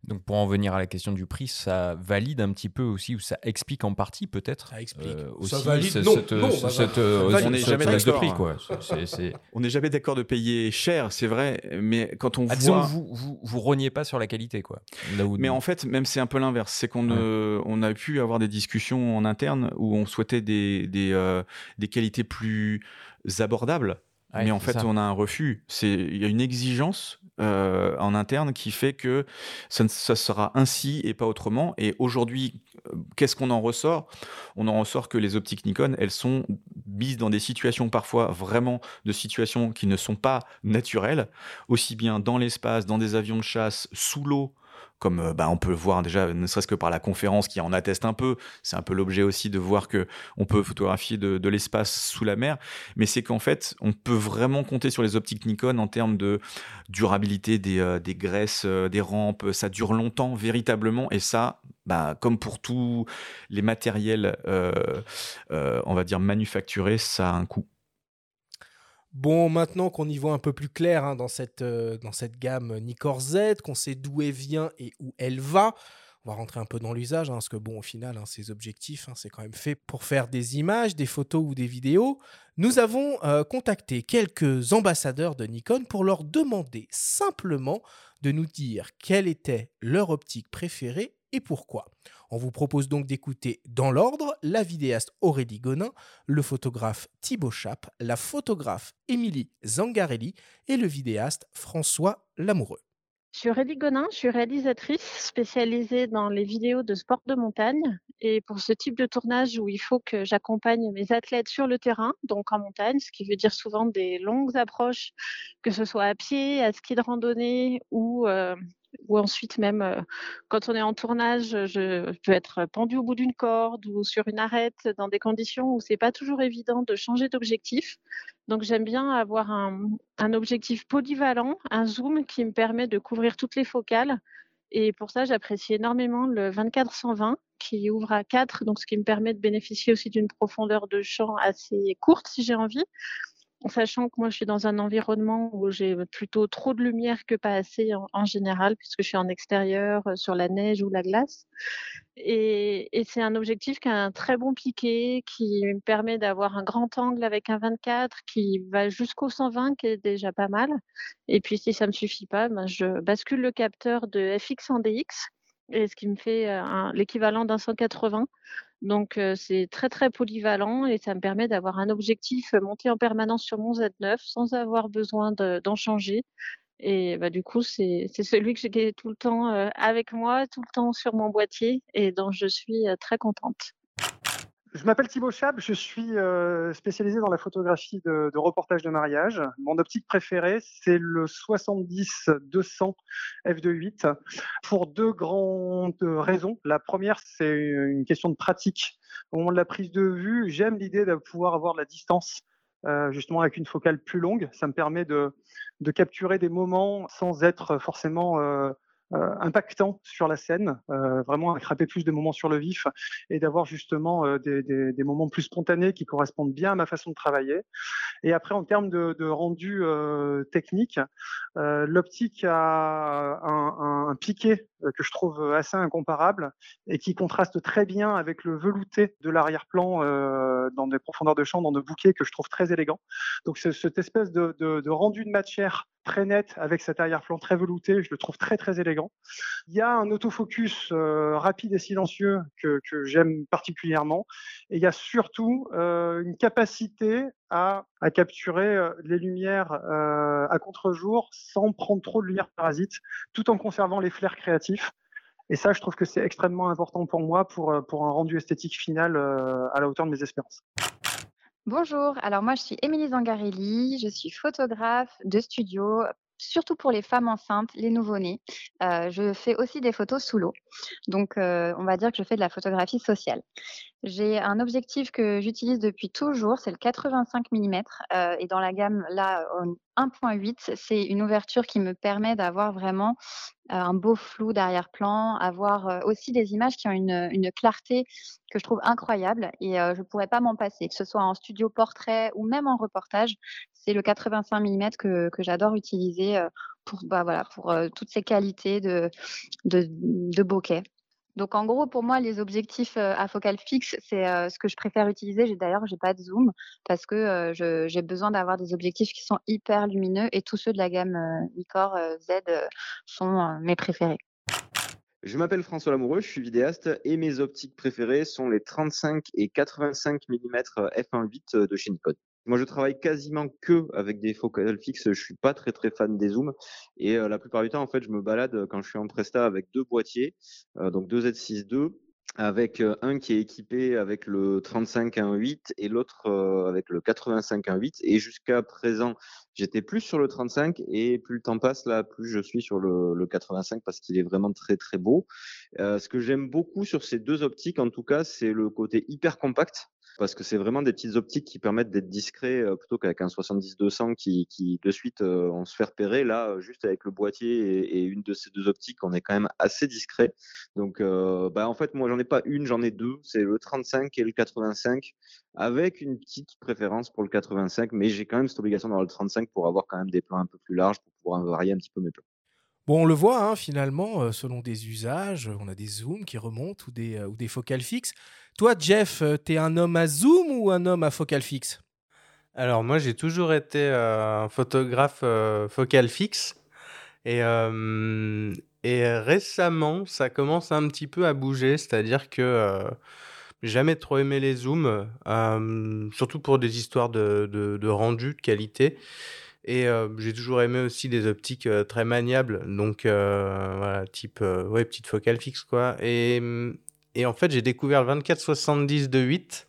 Donc pour en venir à la question du prix, ça valide un petit peu aussi, ou ça explique en partie peut-être. Ça explique. Euh, aussi ça valide. non, cette, non, cette, on n'est jamais d'accord. De quoi. On n'est jamais d'accord de payer cher, c'est vrai, mais quand on ah, voit, vous, vous vous reniez pas sur la qualité quoi. Là où... Mais en fait, même c'est un peu l'inverse, c'est qu'on on a pu avoir des discussions en interne où on souhaitait des des, euh, des qualités plus abordables mais en fait, on a un refus. Il y a une exigence euh, en interne qui fait que ça, ça, sera ainsi et pas autrement. Et aujourd'hui, euh, qu'est-ce qu'on en ressort? On en ressort que les optiques Nikon, elles sont mises dans des situations parfois vraiment de situations qui ne sont pas naturelles, aussi bien dans l'espace, dans des avions de chasse, sous l'eau, comme euh, bah, on peut voir déjà, ne serait-ce que par la conférence qui en atteste un peu. C'est un peu l'objet aussi de voir que on peut photographier de, l'espace sous la mer, mais c'est qu'en fait, on peut vraiment compter sur les optiques Nikon en termes de durabilité des, euh, graisses, euh, des rampes. Ça dure longtemps véritablement, et ça, bah, comme pour tous les matériels, on va dire manufacturés, ça a un coût. Bon, maintenant qu'on y voit un peu plus clair hein, dans, cette, euh, dans cette gamme Nikkor Z, qu'on sait d'où elle vient et où elle va, on va rentrer un peu dans l'usage, hein, parce que bon, au final, hein, ces objectifs, c'est quand même fait pour faire des images, des photos ou des vidéos. Nous avons euh, contacté quelques ambassadeurs de Nikon pour leur demander simplement de nous dire quelle était leur optique préférée et pourquoi. On vous propose donc d'écouter dans l'ordre la vidéaste Aurélie Gonin, le photographe Thibaut Chap, la photographe Émilie Zangarelli et le vidéaste François Lamoureux. Je suis Aurélie Gonin, je suis réalisatrice spécialisée dans les vidéos de sport de montagne. Et pour ce type de tournage où il faut que j'accompagne mes athlètes sur le terrain, donc en montagne, ce qui veut dire souvent des longues approches, que ce soit à pied, à ski de randonnée ou euh, ou ensuite même euh, quand on est en tournage, je peux être pendu au bout d'une corde ou sur une arête dans des conditions où c'est pas toujours évident de changer d'objectif. Donc j'aime bien avoir un, objectif polyvalent, un zoom qui me permet de couvrir toutes les focales. Et pour ça, j'apprécie énormément le 24-120 qui ouvre à 4, donc ce qui me permet de bénéficier aussi d'une profondeur de champ assez courte si j'ai envie sachant que moi je suis dans un environnement où j'ai plutôt trop de lumière que pas assez en, général, puisque je suis en extérieur, euh, sur la neige ou la glace. Et, c'est un objectif qui a un très bon piqué, qui me permet d'avoir un grand angle avec un 24 qui va jusqu'au 120, qui est déjà pas mal. Et puis si ça me suffit pas, ben, je bascule le capteur de FX en DX, et ce qui me fait euh, l'équivalent d'un 180 donc c'est très très polyvalent et ça me permet d'avoir un objectif monté en permanence sur mon Z9 sans avoir besoin d'en changer. Et bah, du coup, c'est celui que j'ai tout le temps avec moi, tout le temps sur mon boîtier et dont je suis très contente. Je m'appelle Thibaut Chab, je suis euh, spécialisé dans la photographie de, de, reportage de mariage. Mon optique préférée, c'est le 70-200 f2.8 pour deux grandes raisons. La première, c'est une question de pratique. Au moment de la prise de vue, j'aime l'idée de pouvoir avoir de la distance justement avec une focale plus longue. Ça me permet de, de capturer des moments sans être forcément euh, impactant sur la scène, euh, vraiment attraper plus de moments sur le vif et d'avoir justement euh, des, des, des, moments plus spontanés qui correspondent bien à ma façon de travailler. Et après, en termes de, de rendu technique, l'optique a un, un piqué que je trouve assez incomparable et qui contraste très bien avec le velouté de l'arrière-plan euh, dans des profondeurs de champ, dans de bouquets que je trouve très élégant. Donc cette espèce de, de, de rendu de matière très net avec cet arrière-plan très velouté, je le trouve très très élégant. Il y a un autofocus euh, rapide et silencieux que, que j'aime particulièrement et il y a surtout euh, une capacité à, capturer euh, les lumières euh, à contre-jour sans prendre trop de lumière parasite, tout en conservant les flares créatifs. Et ça, je trouve que c'est extrêmement important pour moi pour, euh, un rendu esthétique final à la hauteur de mes espérances. Bonjour, alors moi je suis Émilie Zangarelli, je suis photographe de studio, surtout pour les femmes enceintes, les nouveau-nés. Euh, je fais aussi des photos sous l'eau. Donc, euh, on va dire que je fais de la photographie sociale. J'ai un objectif que j'utilise depuis toujours, c'est le 85 mm. Euh, et dans la gamme là, 1.8, c'est une ouverture qui me permet d'avoir vraiment euh, un beau flou d'arrière-plan, avoir euh, aussi des images qui ont une, clarté que je trouve incroyable. Et euh, je ne pourrais pas m'en passer, que ce soit en studio portrait ou même en reportage. C'est le 85 mm que, j'adore utiliser pour, bah, toutes ces qualités de bokeh. Donc en gros, pour moi, les objectifs à focale fixe, c'est ce que je préfère utiliser. D'ailleurs, j'ai pas de zoom parce que j'ai besoin d'avoir des objectifs qui sont hyper lumineux et tous ceux de la gamme Nikkor Z sont mes préférés. Je m'appelle François Lamoureux, je suis vidéaste et mes optiques préférées sont les 35 et 85 mm f1.8 de chez Nikon. Moi, je travaille quasiment que avec des focales fixes. Je suis pas très très fan des zooms et euh, la plupart du temps, en fait, je me balade quand je suis en presta avec deux boîtiers, euh, donc deux Z6 II avec euh, un qui est équipé avec le 35 1.8 et l'autre euh, avec le 85 1.8 et jusqu'à présent j'étais plus sur le 35 et plus le temps passe là plus je suis sur le, le 85 parce qu'il est vraiment très très beau euh, ce que j'aime beaucoup sur ces deux optiques en tout cas c'est le côté hyper compact parce que c'est vraiment des petites optiques qui permettent d'être discret euh, plutôt qu'avec un 70-200 qui, de suite euh, on se fait repérer. Là, euh, juste avec le boîtier et, une de ces deux optiques, on est quand même assez discret. Donc, bah, en fait, moi, j'en ai pas une, j'en ai deux. C'est le 35 et le 85, avec une petite préférence pour le 85, mais j'ai quand même cette obligation dans le 35 pour avoir quand même des plans un peu plus larges pour pouvoir varier un petit peu mes plans. Bon, on le voit, hein, finalement, euh, selon des usages, on a des zooms qui remontent ou des, euh, ou des focales fixes. Toi, Jeff, euh, t'es un homme à zoom ou un homme à focale fixe? Alors, moi, j'ai toujours été un photographe euh, focale fixe. Et, et récemment, ça commence un petit peu à bouger, c'est-à-dire que jamais trop aimé les zooms, surtout pour des histoires de, de rendu, de qualité. Et euh, j'ai toujours aimé aussi des optiques euh, très maniables, donc euh, voilà, type ouais, petite focale fixe quoi. Et, et en fait, j'ai découvert le 24-70 de 8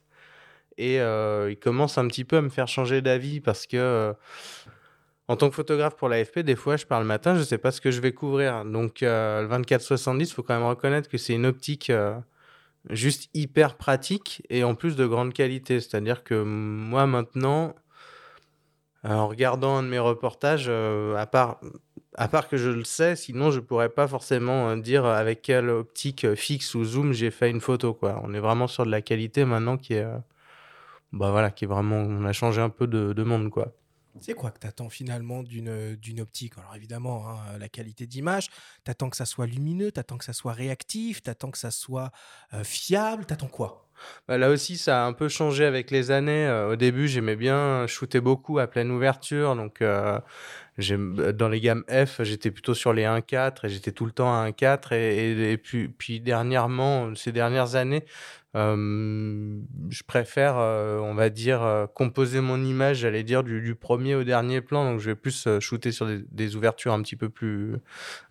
et il commence un petit peu à me faire changer d'avis parce que en tant que photographe pour l'AFP, des fois, je pars le matin, je sais pas ce que je vais couvrir. Donc le 24-70, il faut quand même reconnaître que c'est une optique juste hyper pratique et en plus de grande qualité. C'est-à-dire que moi maintenant en regardant un de mes reportages, euh, à, part, à part que je le sais, sinon je pourrais pas forcément euh, dire avec quelle optique euh, fixe ou zoom j'ai fait une photo. On est vraiment sur de la qualité maintenant qui est, bah voilà, qui est vraiment, on a changé un peu de, de monde quoi. C'est quoi que tu attends finalement d'une, optique? Alors évidemment, hein, la qualité d'image, tu attends que ça soit lumineux, tu attends que ça soit réactif, tu attends que ça soit euh, fiable, tu attends quoi? Bah là aussi, ça a un peu changé avec les années. Euh, au début, j'aimais bien shooter beaucoup à pleine ouverture. Donc, euh, dans les gammes F, j'étais plutôt sur les 1.4 et j'étais tout le temps à 1.4. Et, et, puis, dernièrement, ces dernières années, euh, je préfère, euh, on va dire, euh, composer mon image, j'allais dire, du, premier au dernier plan. Donc, je vais plus shooter sur des, ouvertures un petit peu plus,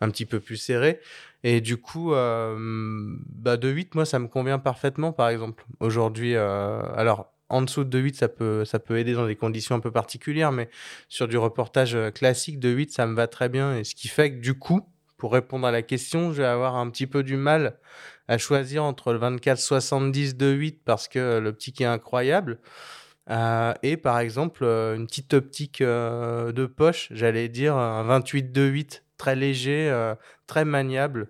un petit peu plus serrées. Et du coup, bah de 8, moi, ça me convient parfaitement, par exemple. Aujourd'hui, alors, en dessous de 8, ça peut, ça peut aider dans des conditions un peu particulières, mais sur du reportage classique de 8, ça me va très bien. Et ce qui fait que du coup, pour répondre à la question, je vais avoir un petit peu du mal à choisir entre le 24-70 de 8 parce que l'optique est incroyable Euh, et par exemple, euh, une petite optique euh, de poche, j'allais dire un 28-2.8, très léger, euh, très maniable.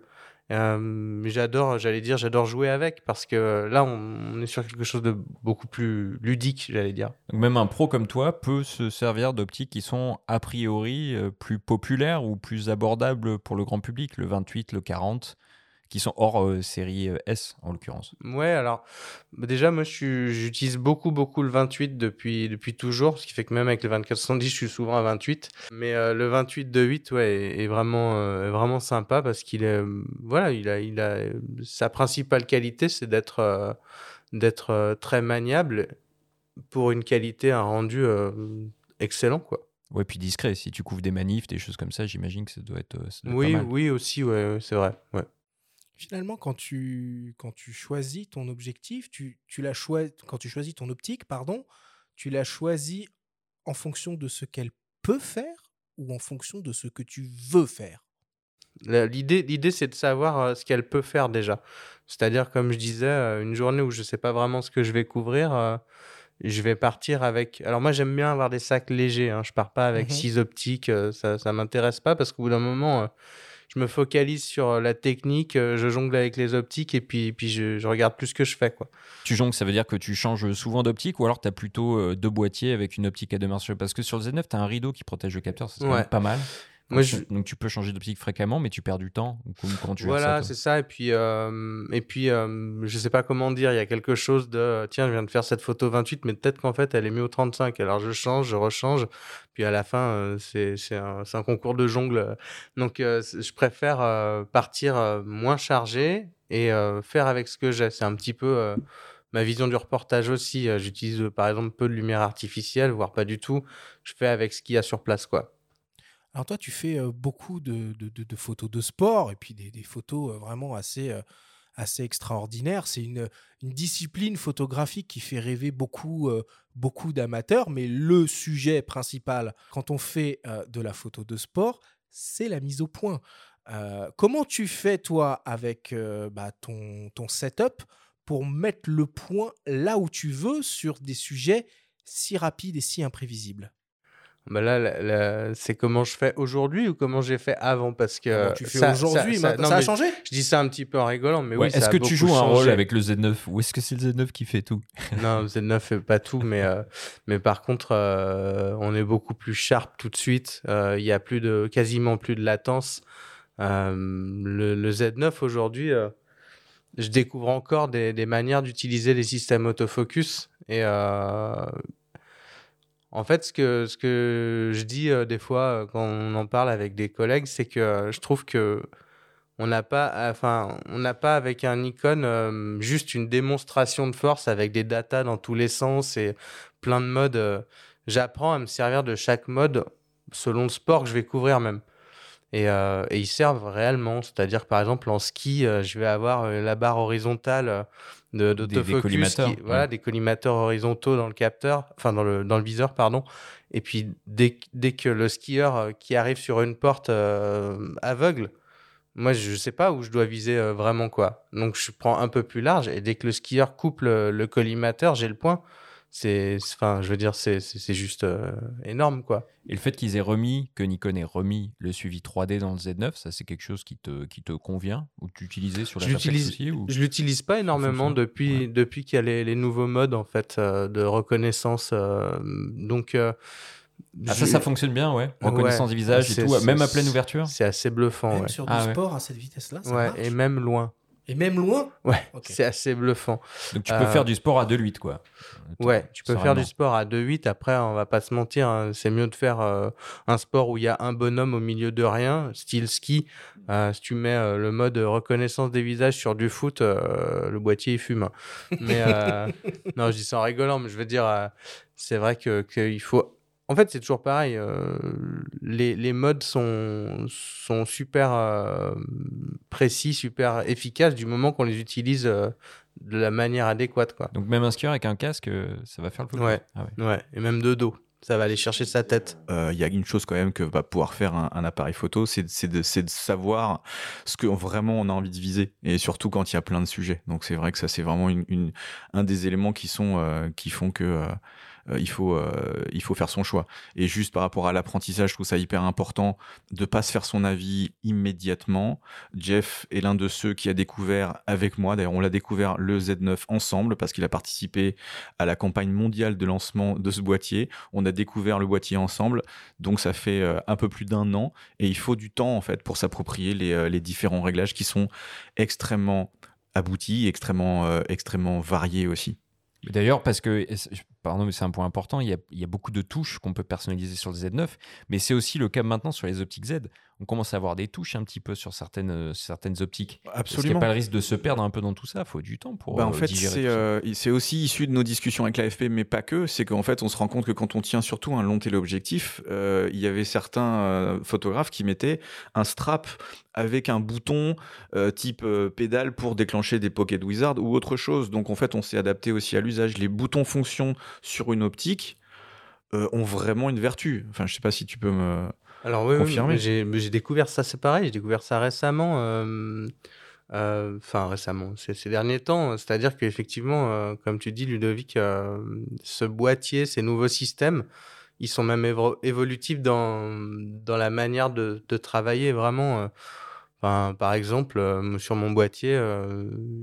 Euh, j'adore, j'allais dire, j'adore jouer avec parce que là, on, est sur quelque chose de beaucoup plus ludique, j'allais dire. Même un pro comme toi peut se servir d'optiques qui sont a priori euh, plus populaires ou plus abordables pour le grand public, le 28, le 40, qui sont hors euh, série euh, S en l'occurrence. Ouais, alors bah, déjà, moi, j'utilise beaucoup, beaucoup le 28 depuis, depuis toujours, ce qui fait que même avec le 2470, je suis souvent à 28. Mais euh, le 28 de 8, ouais, est, est vraiment, euh, vraiment sympa parce qu'il est, voilà, il a, il a, sa principale qualité, c'est d'être, d'être très maniable pour une qualité, un rendu excellent, quoi. Ouais, puis discret. Si tu couvres des manifs, des choses comme ça, j'imagine que ça doit être, ça doit être Oui, pas mal. oui, aussi, ouais, c'est vrai, ouais. Finalement, quand tu, quand tu choisis ton objectif, tu, tu l'as choi- quand tu choisis ton optique, pardon, tu l'as choisi en fonction de ce qu'elle peut faire ou en fonction de ce que tu veux faire? L'idée, l'idée, c'est de savoir ce qu'elle peut faire déjà. C'est-à-dire, comme je disais, une journée où je ne sais pas vraiment ce que je vais couvrir, je vais partir avec. Alors moi, j'aime bien avoir des sacs légers. Hein. Je pars pas avec Mhm. six optiques. ça, ça m'intéresse pas parce qu'au bout d'un moment, je me focalise sur euh, la technique. euh, je jongle avec les optiques et puis, puis je, je regarde plus ce que je fais, quoi. Tu jongles, ça veut dire que tu changes souvent d'optique ou alors tu as plutôt euh, deux boîtiers avec une optique à deux marches Parce que sur le Z9, tu as un rideau qui protège le capteur, c'est Ouais. pas mal. Moi, Donc, je- donc tu peux changer d'optique fréquemment, mais tu perds du temps. Comment tu Voilà, c'est ça. Et puis, euh, et puis euh, je sais pas comment dire, il y a quelque chose de tiens, je viens de faire cette photo 28, mais peut-être qu'en fait, elle est mieux au 35. Alors, je change, je rechange. Puis à la fin, euh, c'est un, un concours de jongle. Donc, euh, je préfère euh, partir moins chargé et faire avec ce que j'ai. C'est un petit peu. Ma vision du reportage aussi, j'utilise par exemple peu de lumière artificielle, voire pas du tout. Je fais avec ce qu'il y a sur place, quoi. Alors toi, tu fais beaucoup de, photos de sport et puis des, photos vraiment assez, assez extraordinaires. C'est une, discipline photographique qui fait rêver beaucoup, beaucoup d'amateurs, mais le sujet principal quand on fait de la photo de sport, c'est la mise au point. Comment tu fais, toi, avec bah, ton, ton setup pour mettre le point là où tu veux sur des sujets si rapides et si imprévisibles? Bah là, c'est comment je fais aujourd'hui ou comment j'ai fait avant? Parce que Comment tu fais ça- aujourd'hui ça- a changé? Je dis ça un petit peu en rigolant, mais Ouais, oui. Est-ce que tu joues un rôle avec le Z9 ou est-ce que c'est le Z9 qui fait tout? Non, Z9 fait pas tout, mais, euh, mais par contre, euh, on est beaucoup plus sharp tout de suite. Euh, Il y a plus de, quasiment plus de latence. Euh, le, le Z9 aujourd'hui, euh, je découvre encore des, des manières d'utiliser les systèmes autofocus. Et euh, en fait, ce que, ce que je dis euh, des fois euh, quand on en parle avec des collègues, c'est que euh, je trouve que on n'a pas, enfin, on n'a pas avec un euh, juste une démonstration de force avec des datas dans tous les sens et plein de modes. J'apprends à me servir de chaque mode selon le sport que je vais couvrir même. Et, euh, et ils servent réellement. C'est-à-dire par exemple en ski, euh, je vais avoir euh, la barre horizontale euh, de- Des- collimateurs, qui- voilà, ouais. des collimateurs horizontaux dans le capteur, enfin dans le, dans le viseur, pardon. Et puis dès, que- dès que le skieur qui arrive sur une porte aveugle, moi je sais pas où je dois viser vraiment quoi. Donc je prends un peu plus large et dès que le skieur coupe le, le collimateur, j'ai le point. C'est, enfin, je veux dire, c'est, juste euh, énorme quoi. Et le fait qu'ils aient remis, que Nikon ait remis le suivi 3D dans le Z9, ça c'est quelque chose qui te, qui te convient ou tu utilisais sur la Je aussi ou... je l'utilise pas énormément depuis, depuis qu'il y a les, les nouveaux modes en fait euh, de reconnaissance. euh, donc euh, Ah, ça, ça fonctionne bien, ouais. Ouais. Reconnaissance du visage et C'est- tout, même à pleine ouverture. C'est assez bluffant. Même ouais. sur Ah du ouais. sport à cette vitesse-là, ça Ouais, marche. et même loin. Et même loin Ouais, c'est assez bluffant. Donc tu peux Euh, faire du sport à 2,8 quoi. Ouais, tu peux faire du sport à 2,8. Après, on va pas se mentir, hein, c'est mieux de faire euh, un sport où il y a un bonhomme au milieu de rien, style ski. Euh, si tu mets euh, le mode reconnaissance des visages sur du foot, euh, le boîtier il fume. Mais euh, non, je dis ça en rigolant, mais je veux dire, euh, c'est vrai que qu'il faut. En fait, c'est toujours pareil. euh, les, les modes sont, sont super euh, précis, super efficaces du moment qu'on les utilise euh, de la manière adéquate, quoi. Donc même un skieur avec un casque, ça va faire le focus. Ouais. Ah ouais. Ouais, et même de dos. Ça va aller chercher sa tête. Euh, il y a une chose quand même que va pouvoir faire un, un appareil photo, c'est de, savoir ce que vraiment on a envie de viser, et surtout quand il y a plein de sujets. Donc c'est vrai que ça c'est vraiment une, une- un des éléments qui sont euh, qui font que il, faut, euh, il faut faire son choix. Et juste par rapport à l'apprentissage, je trouve ça hyper important de pas se faire son avis immédiatement. Jeff est l'un de ceux qui a découvert avec moi, d'ailleurs on l'a découvert le Z9 ensemble parce qu'il a participé à la campagne mondiale de lancement de ce boîtier. On a découvert le boîtier ensemble, donc ça fait euh, un peu plus d'un an et il faut du temps en fait pour s'approprier les, les différents réglages qui sont extrêmement aboutis, extrêmement, extrêmement variés aussi. D'ailleurs, parce que, pardon, mais c'est un point important, il y, a, beaucoup de touches qu'on peut personnaliser sur le Z9, mais c'est aussi le cas maintenant sur les optiques Z on commence à avoir des touches un petit peu sur certaines, euh, certaines optiques. Absolument. Il n'y a pas le risque de se perdre un peu dans tout ça? Il faut du temps pour. Bah en euh, fait, c'est euh, aussi issu de nos discussions avec l'AFP, mais pas que. C'est qu'en fait, on se rend compte que quand on tient surtout un long téléobjectif, il y avait certains photographes qui mettaient un strap avec un bouton type pédale pour déclencher des Pocket Wizard ou autre chose. Donc en fait, on s'est adapté aussi à l'usage. Les boutons fonction sur une optique ont vraiment une vertu. Enfin, je sais pas si tu peux me. Alors oui, j'ai découvert ça, c'est pareil, j'ai découvert ça récemment, euh, euh, enfin récemment, ces derniers temps. C'est-à-dire qu'effectivement, euh, comme tu dis, Ludovic, ce boîtier, ces nouveaux systèmes, ils sont même évolutifs dans, dans la manière de, de travailler vraiment. Par exemple, sur mon boîtier,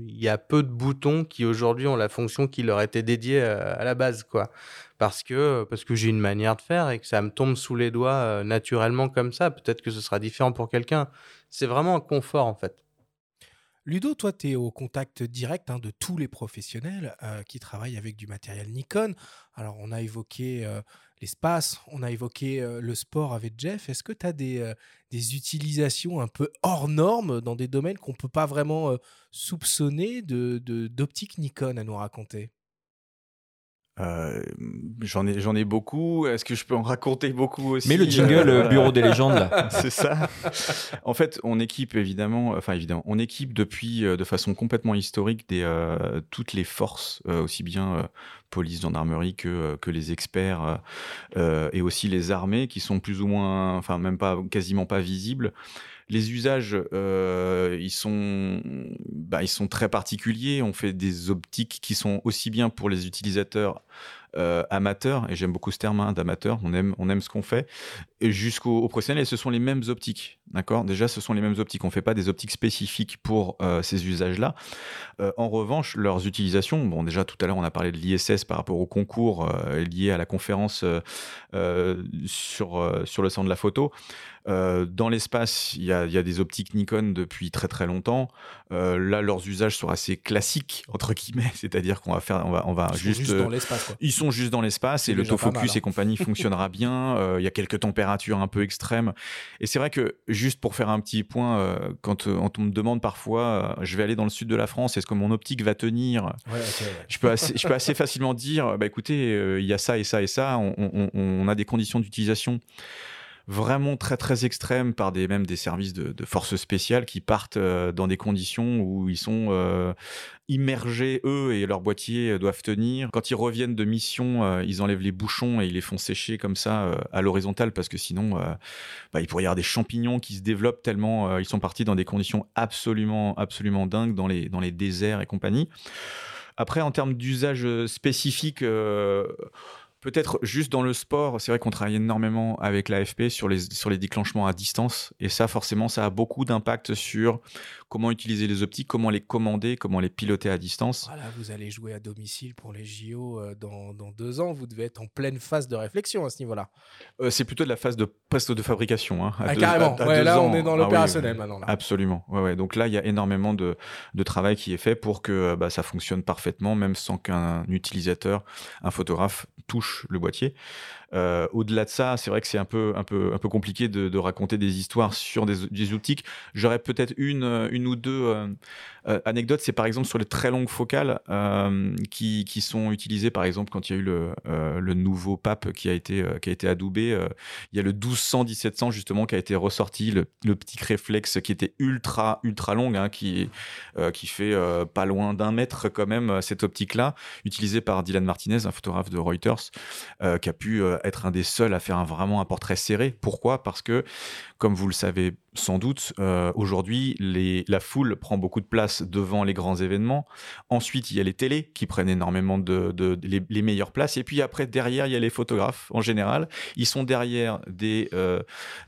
il y a peu de boutons qui aujourd'hui ont la fonction qui leur était dédiée à la base, quoi parce que, parce que j'ai une manière de faire et que ça me tombe sous les doigts euh, naturellement comme ça. Peut-être que ce sera différent pour quelqu'un. C'est vraiment un confort en fait. Ludo, toi, tu es au contact direct hein, de tous les professionnels euh, qui travaillent avec du matériel Nikon. Alors, on a évoqué euh, l'espace, on a évoqué le sport avec Jeff. Est-ce que tu as des, des, utilisations un peu hors normes dans des domaines qu'on ne peut pas vraiment soupçonner d'optique de, Nikon à nous raconter? Euh, j'en ai j'en ai beaucoup. Est-ce que je peux en raconter beaucoup aussi? Mais le jingle euh, Bureau des légendes là. C'est ça. En fait, on équipe évidemment, enfin évidemment, on équipe depuis euh, de façon complètement historique des toutes les forces, aussi bien police, gendarmerie que que les experts et aussi les armées qui sont plus ou moins, enfin même pas quasiment pas visibles les usages, euh, ils, sont, bah, ils sont très particuliers. On fait des optiques qui sont aussi bien pour les utilisateurs euh, amateurs, et j'aime beaucoup ce terme hein, d'amateur, on aime, ce qu'on fait, jusqu'aux professionnels, et ce sont les mêmes optiques. D'accord? Déjà, ce sont les mêmes optiques. On ne fait pas des optiques spécifiques pour euh, ces usages-là. En revanche, leurs utilisations, bon, déjà tout à l'heure, on a parlé de l'ISS par rapport au concours lié à la conférence sur, sur le centre de la photo. Dans l'espace, il y, y a, des optiques Nikon depuis très très longtemps. là, leurs usages sont assez classiques entre guillemets, c'est-à-dire qu'on va faire, on va, on va ils juste, sont juste dans l'espace. Ils sont juste dans l'espace et l'autofocus et hein. compagnie fonctionnera bien. Il y a quelques températures un peu extrêmes. Et c'est vrai que juste pour faire un petit point, euh, quand, euh, on me demande parfois, euh, je vais aller dans le sud de la France, est-ce que mon optique va tenir? Je, peux assez, je peux assez facilement dire, bah écoutez, il y a ça et ça et ça, on, a des conditions d'utilisation vraiment très très extrêmes par des même des services de, forces spéciales qui partent dans des conditions où ils sont immergés eux et leurs boîtiers doivent tenir. Quand ils reviennent de mission, ils enlèvent les bouchons et ils les font sécher comme ça à l'horizontale parce que sinon bah, il pourrait y avoir des champignons qui se développent tellement ils sont partis dans des conditions absolument absolument dingues dans les dans les déserts et compagnie. Après, en termes d'usage spécifique, Peut-être juste dans le sport, c'est vrai qu'on travaille énormément avec l'AFP sur les, sur les déclenchements à distance. Et ça, forcément, ça a beaucoup d'impact sur comment utiliser les optiques, comment les commander, comment les piloter à distance. Voilà, vous allez jouer à domicile pour les JO euh, dans, dans, deux ans. Vous devez être en pleine phase de réflexion à ce niveau-là. Euh, c'est plutôt de la phase de presque de fabrication. Hein, ah, carrément. là, on est dans ah l'opérationnel maintenant. Absolument. Ouais, ouais. Donc là, il y a énormément de, de, travail qui est fait pour que euh, bah, ça fonctionne parfaitement, même sans qu'un utilisateur, un photographe, touche le boîtier. Euh, au-delà de ça, c'est vrai que c'est un peu, un peu, un peu compliqué de, raconter des histoires sur des, des optiques. J'aurais peut-être une, une ou deux euh, euh, anecdotes. C'est par exemple sur les très longues focales qui, qui, sont utilisées, par exemple, quand il y a eu le, le nouveau pape qui a été, qui a été adoubé. il y a le 1200, 1700 justement qui a été ressorti, le, le petit réflexe qui était ultra, ultra long, hein, qui, qui fait pas loin d'un mètre quand même, cette optique-là, utilisée par Dylan Martinez, un photographe de Reuters, qui a pu être un des seuls à faire un, vraiment un portrait serré. Pourquoi? Parce que, comme vous le savez sans doute, euh, aujourd'hui, la foule prend beaucoup de place devant les grands événements. Ensuite, il y a les télés qui prennent énormément de, les, meilleures places. Et puis après, derrière, il y a les photographes en général. Ils sont derrière des, euh,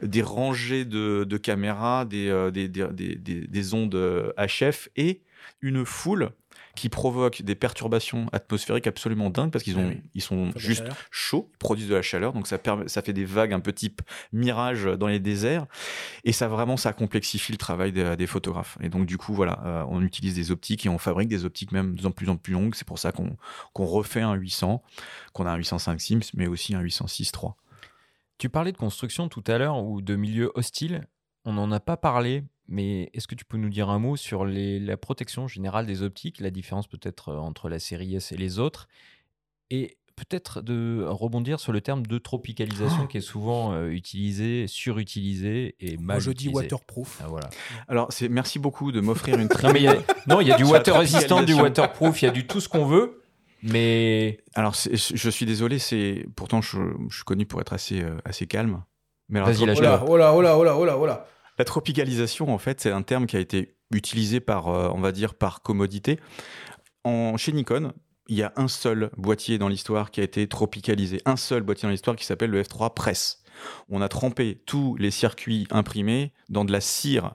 des rangées de, caméras, des, des, des ondes HF et une foule qui provoquent des perturbations atmosphériques absolument dingues parce qu'ils ont, ah ils sont juste chauds, produisent de la chaleur, donc ça, permet, ça fait des vagues un peu type mirage dans les déserts, et ça vraiment ça complexifie le travail des, photographes. Et donc du coup voilà, euh, on utilise des optiques et on fabrique des optiques même de plus en plus longues. C'est pour ça qu'on refait un 800, qu'on a un 805 Sims, mais aussi un 806 3. Tu parlais de construction tout à l'heure ou de milieu hostile. On n'en a pas parlé mais est-ce que tu peux nous dire un mot sur la protection générale des optiques, la différence peut-être euh, entre la série S et les autres Et peut-être de rebondir sur le terme de tropicalisation qui est souvent euh, utilisé, surutilisé et mal Moi, je dis waterproof. Ah, voilà. Alors, c'est merci beaucoup de m'offrir une non, mais il y a du water résistant, du waterproof, il y a du tout ce qu'on veut. Mais alors, je suis désolé, c'est pourtant je, suis connu pour être assez euh, assez calme. Mais Vas-y, oh là, oh là, oh là, oh là, oh là, oh là. La tropicalisation, en fait, c'est un terme qui a été utilisé par, euh, on va dire, par commodité. En, chez Nikon, il y a un seul boîtier dans l'histoire qui a été tropicalisé, un seul boîtier dans l'histoire qui s'appelle le F3 Press. On a trempé tous les circuits imprimés dans de la cire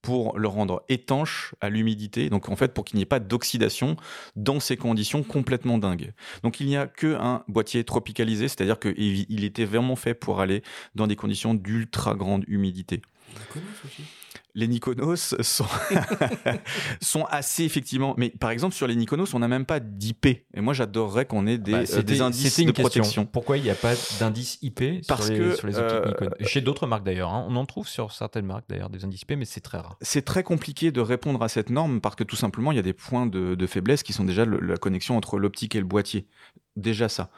pour le rendre étanche à l'humidité, donc en fait pour qu'il n'y ait pas d'oxydation dans ces conditions complètement dingues. Donc il n'y a qu'un boîtier tropicalisé, c'est-à-dire qu'il était vraiment fait pour aller dans des conditions d'ultra grande humidité. Les Nikonos sont, sont assez effectivement. Mais par exemple, sur les Nikonos, on n'a même pas d'IP. Et moi, j'adorerais qu'on ait des, bah, euh, indices de protection. Pourquoi il n'y a pas d'indice IP Parce sur, les, que, sur les optiques Nikon Chez d'autres marques d'ailleurs. Hein. On en trouve sur certaines marques d'ailleurs des indices IP, mais c'est très rare. C'est très compliqué de répondre à cette norme parce que tout simplement, il y a des points de, faiblesse qui sont déjà la connexion entre l'optique et le boîtier. Déjà ça.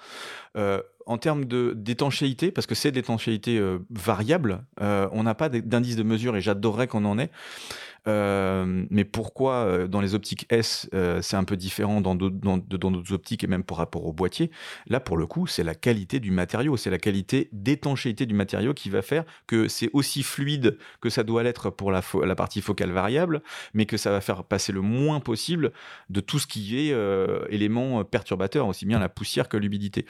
Euh, en termes d'étanchéité, parce que c'est d'étanchéité euh, variable, euh, on n'a pas d'indice de mesure et j'adorerais qu'on en ait. Euh, mais pourquoi euh, dans les optiques S, euh, c'est un peu différent dans d'autres optiques et même par rapport au boîtier? Là, pour le coup, c'est la qualité du matériau, c'est la qualité d'étanchéité du matériau qui va faire que c'est aussi fluide que ça doit l'être pour la, partie focale variable, mais que ça va faire passer le moins possible de tout ce qui est élément perturbateur, aussi bien la poussière que l'humidité.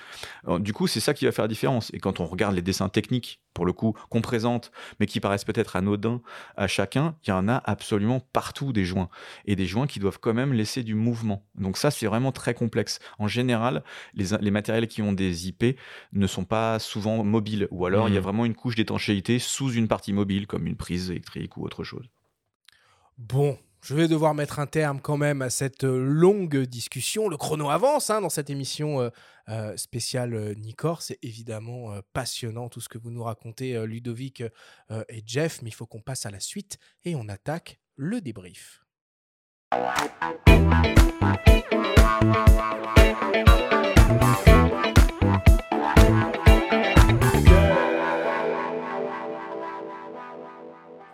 Du coup, c'est ça qui va faire la différence. Et quand on regarde les dessins techniques pour le coup, qu'on présente, mais qui paraissent peut-être anodins à chacun, il y en a absolument partout des joints. Et des joints qui doivent quand même laisser du mouvement. Donc ça, c'est vraiment très complexe. En général, les, matériels qui ont des IP ne sont pas souvent mobiles. Ou alors, il y a mmh. vraiment une couche d'étanchéité sous une partie mobile, comme une prise électrique ou autre chose. Bon, je vais devoir mettre un terme quand même à cette euh, longue discussion. Le chrono avance hein, dans cette émission euh, euh, spéciale Nicor. C'est évidemment passionnant tout ce que vous nous racontez, Ludovic et Jeff, mais il faut qu'on passe à la suite et on attaque le débrief.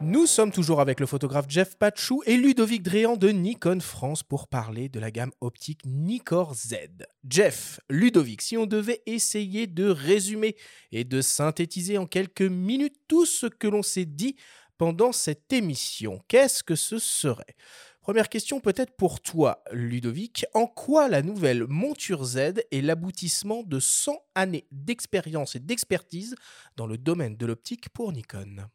Nous sommes toujours avec le photographe Jeff Pachou et Ludovic Dréan de Nikon France pour parler de la gamme optique Nikkor Z. Jeff, Ludovic, si on devait essayer de résumer et de synthétiser en quelques minutes tout ce que l'on s'est dit pendant cette émission, qu'est-ce que ce serait? Première question peut-être pour toi, Ludovic. En quoi la nouvelle monture Z est l'aboutissement de 100 années d'expérience et d'expertise dans le domaine de l'optique pour Nikon?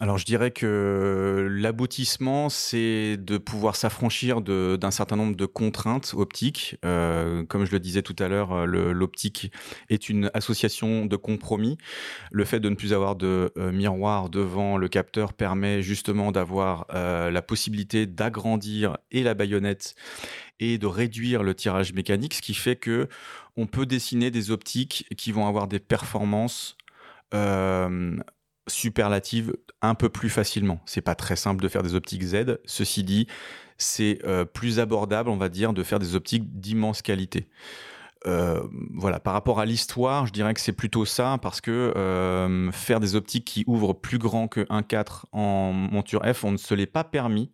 Alors je dirais que l'aboutissement, c'est de pouvoir s'affranchir d'un certain nombre de contraintes optiques. Euh, comme je le disais tout à l'heure, euh, l'optique est une association de compromis. Le fait de ne plus avoir de euh, miroir devant le capteur permet justement d'avoir la possibilité d'agrandir et la baïonnette et de réduire le tirage mécanique, ce qui fait que on peut dessiner des optiques qui vont avoir des performances superlative un peu plus facilement. C'est pas très simple de faire des optiques Z. Ceci dit, c'est euh, plus abordable, on va dire, de faire des optiques d'immense qualité. Euh, voilà, par rapport à l'histoire, je dirais que c'est plutôt ça, parce que euh, faire des optiques qui ouvrent plus grand que 1.4 en monture F, on ne se l'est pas permis,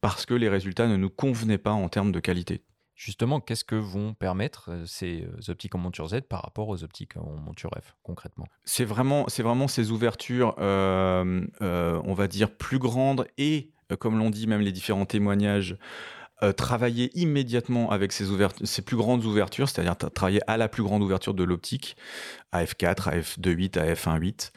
parce que les résultats ne nous convenaient pas en termes de qualité. Justement, qu'est-ce que vont permettre euh, ces euh, optiques en monture Z par rapport aux optiques en monture F, concrètement? C'est vraiment, ces ouvertures, euh, on va dire, plus grandes et, comme l'ont dit même les différents témoignages, travailler immédiatement avec ces, ces plus grandes ouvertures, c'est-à-dire tra- travailler à la plus grande ouverture de l'optique, à f4, à f2.8, à f1.8.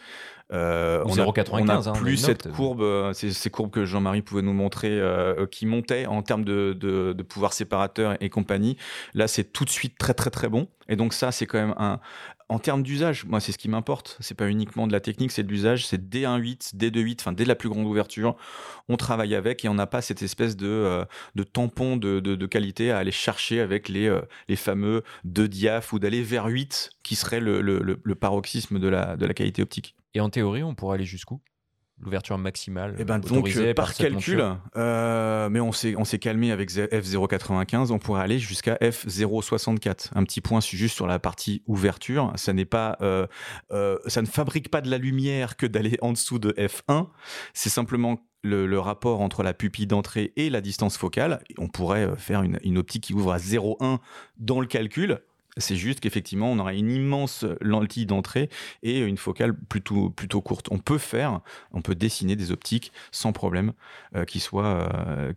Euh, Ou on a- 0,95, on hein, on a plus cette note. courbe, euh, ces, ces courbes que Jean-Marie pouvait nous montrer, euh, qui montaient en termes de, de, de pouvoir séparateur et compagnie. Là, c'est tout de suite très très très bon. Et donc ça, c'est quand même un, en termes d'usage, moi, c'est ce qui m'importe. C'est pas uniquement de la technique, c'est de l'usage. C'est dès 1.8, dès 2.8, enfin dès la plus grande ouverture, on travaille avec et on n'a pas cette espèce de, euh, de tampon de, de, de qualité à aller chercher avec les, euh, les fameux 2 diaph ou d'aller vers 8 qui serait le, le, le, le paroxysme de la, de la qualité optique. Et en théorie, on pourrait aller jusqu'où? L'ouverture maximale Eh ben donc euh, par calcul, euh, mais on s'est on s'est calmé avec Z- F095, on pourrait aller jusqu'à F064. Un petit point juste sur la partie ouverture, ça n'est pas, euh, ça ne fabrique pas de la lumière que d'aller en dessous de F1. C'est simplement le, le rapport entre la pupille d'entrée et la distance focale. On pourrait faire une, une optique qui ouvre à 0,1 dans le calcul. C'est juste qu'effectivement, on aura une immense lentille d'entrée et une focale plutôt, courte. On peut faire, on peut dessiner des optiques sans problème euh, qui soient, euh,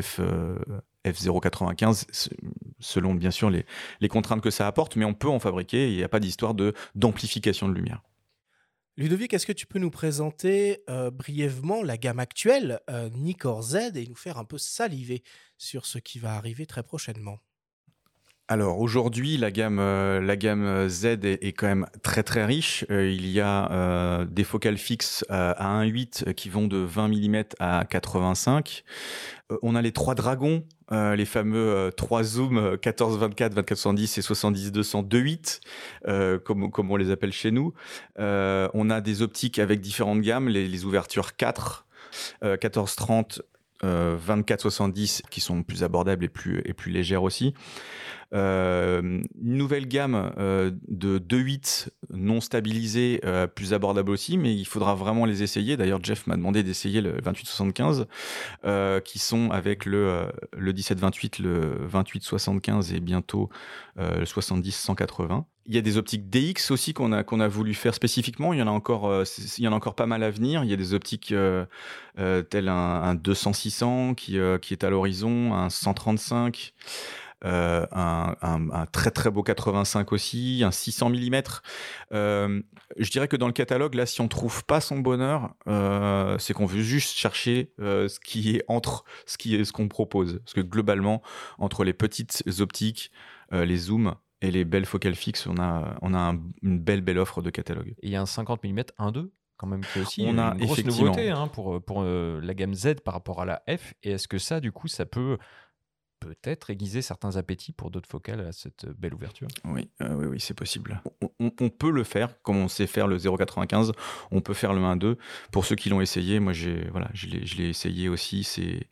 F, euh, F095, s- selon bien sûr les, contraintes que ça apporte, mais on peut en fabriquer. Il n'y a pas d'histoire de d'amplification de lumière. Ludovic, est-ce que tu peux nous présenter brièvement la gamme actuelle euh, Z et nous faire un peu saliver sur ce qui va arriver très prochainement? Alors aujourd'hui, la gamme, euh, la gamme Z est, quand même très très riche. Euh, il y a euh, des focales fixes euh, à 1,8 qui vont de 20 mm à 85. Euh, on a les trois dragons, euh, les fameux euh, trois zooms euh, 14, 24, 24, 70 et 70, 200, 2,8, euh, comme, on les appelle chez nous. Euh, on a des optiques avec différentes gammes, les, les ouvertures 4, euh, 14, 30, euh, 24, 70 qui sont plus abordables et plus, et plus légères aussi. Euh, une nouvelle gamme euh, de 2.8 non stabilisés, euh, plus abordable aussi, mais il faudra vraiment les essayer. D'ailleurs, Jeff m'a demandé d'essayer le 2875, euh, qui sont avec le, le 1728, le 2875 et bientôt le 70-180. Il y a des optiques DX aussi qu'on a, qu'on a voulu faire spécifiquement. Il y en a encore, euh, il y en a encore pas mal à venir. Il y a des optiques euh, telles un, un 200-600 qui, qui est à l'horizon, un 135. Euh, un, un- un très très beau 85 aussi, un 600 mm. Euh, je dirais que dans le catalogue, là, si on trouve pas son bonheur, euh, c'est qu'on veut juste chercher ce qui est entre ce qui est ce qu'on propose. Parce que globalement, entre les petites optiques, les zooms et les belles focales fixes, on a on a un- une belle belle offre de catalogue. Et il y a un 50 mm 1.2 quand même qui est aussi On a une grosse nouveauté hein, pour, pour euh, la gamme Z par rapport à la F. Et est-ce que ça, du coup, ça peut peut-être aiguiser certains appétits pour d'autres focales à cette belle ouverture Oui, euh, oui, oui, c'est possible. On, on- on peut le faire, comme on sait faire le 0,95, on peut faire le 1,2. Pour ceux qui l'ont essayé, moi, j'ai, voilà, je l'ai, je l'ai essayé aussi. C'est,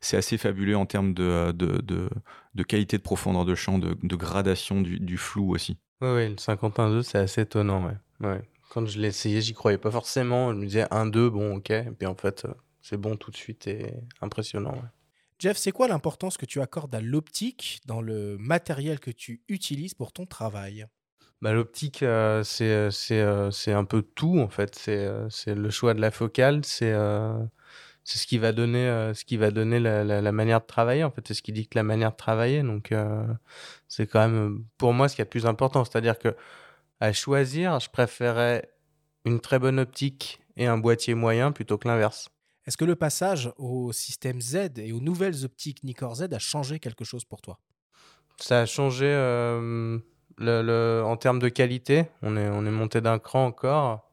c'est assez fabuleux en termes de, de, de, de qualité de profondeur de champ, de, de gradation du, du flou aussi. Oui, oui, le 51.2, c'est assez étonnant, ouais. ouais. Quand je l'ai essayé, j'y croyais pas forcément. Je me disais 1-2, bon, ok. Et puis en fait, euh, c'est bon tout de suite et impressionnant. ouais. Jeff, c'est quoi l'importance que tu accordes à l'optique dans le matériel que tu utilises pour ton travail? Bah, L'optique, euh, c'est euh, c'est euh, c'est un peu tout en fait. C'est c'est le choix de la focale, c'est c'est ce qui va donner, ce qui va donner la, manière de travailler en fait. C'est ce qui dicte la manière de travailler. Donc c'est quand même pour moi ce qui est le plus important. C'est-à-dire que à choisir, je préférais une très bonne optique et un boîtier moyen plutôt que l'inverse. Est-ce que le passage au système Z et aux nouvelles optiques Nikkor Z a changé quelque chose pour toi? Ça a changé euh, le, le- en termes de qualité. On est, on est monté d'un cran encore.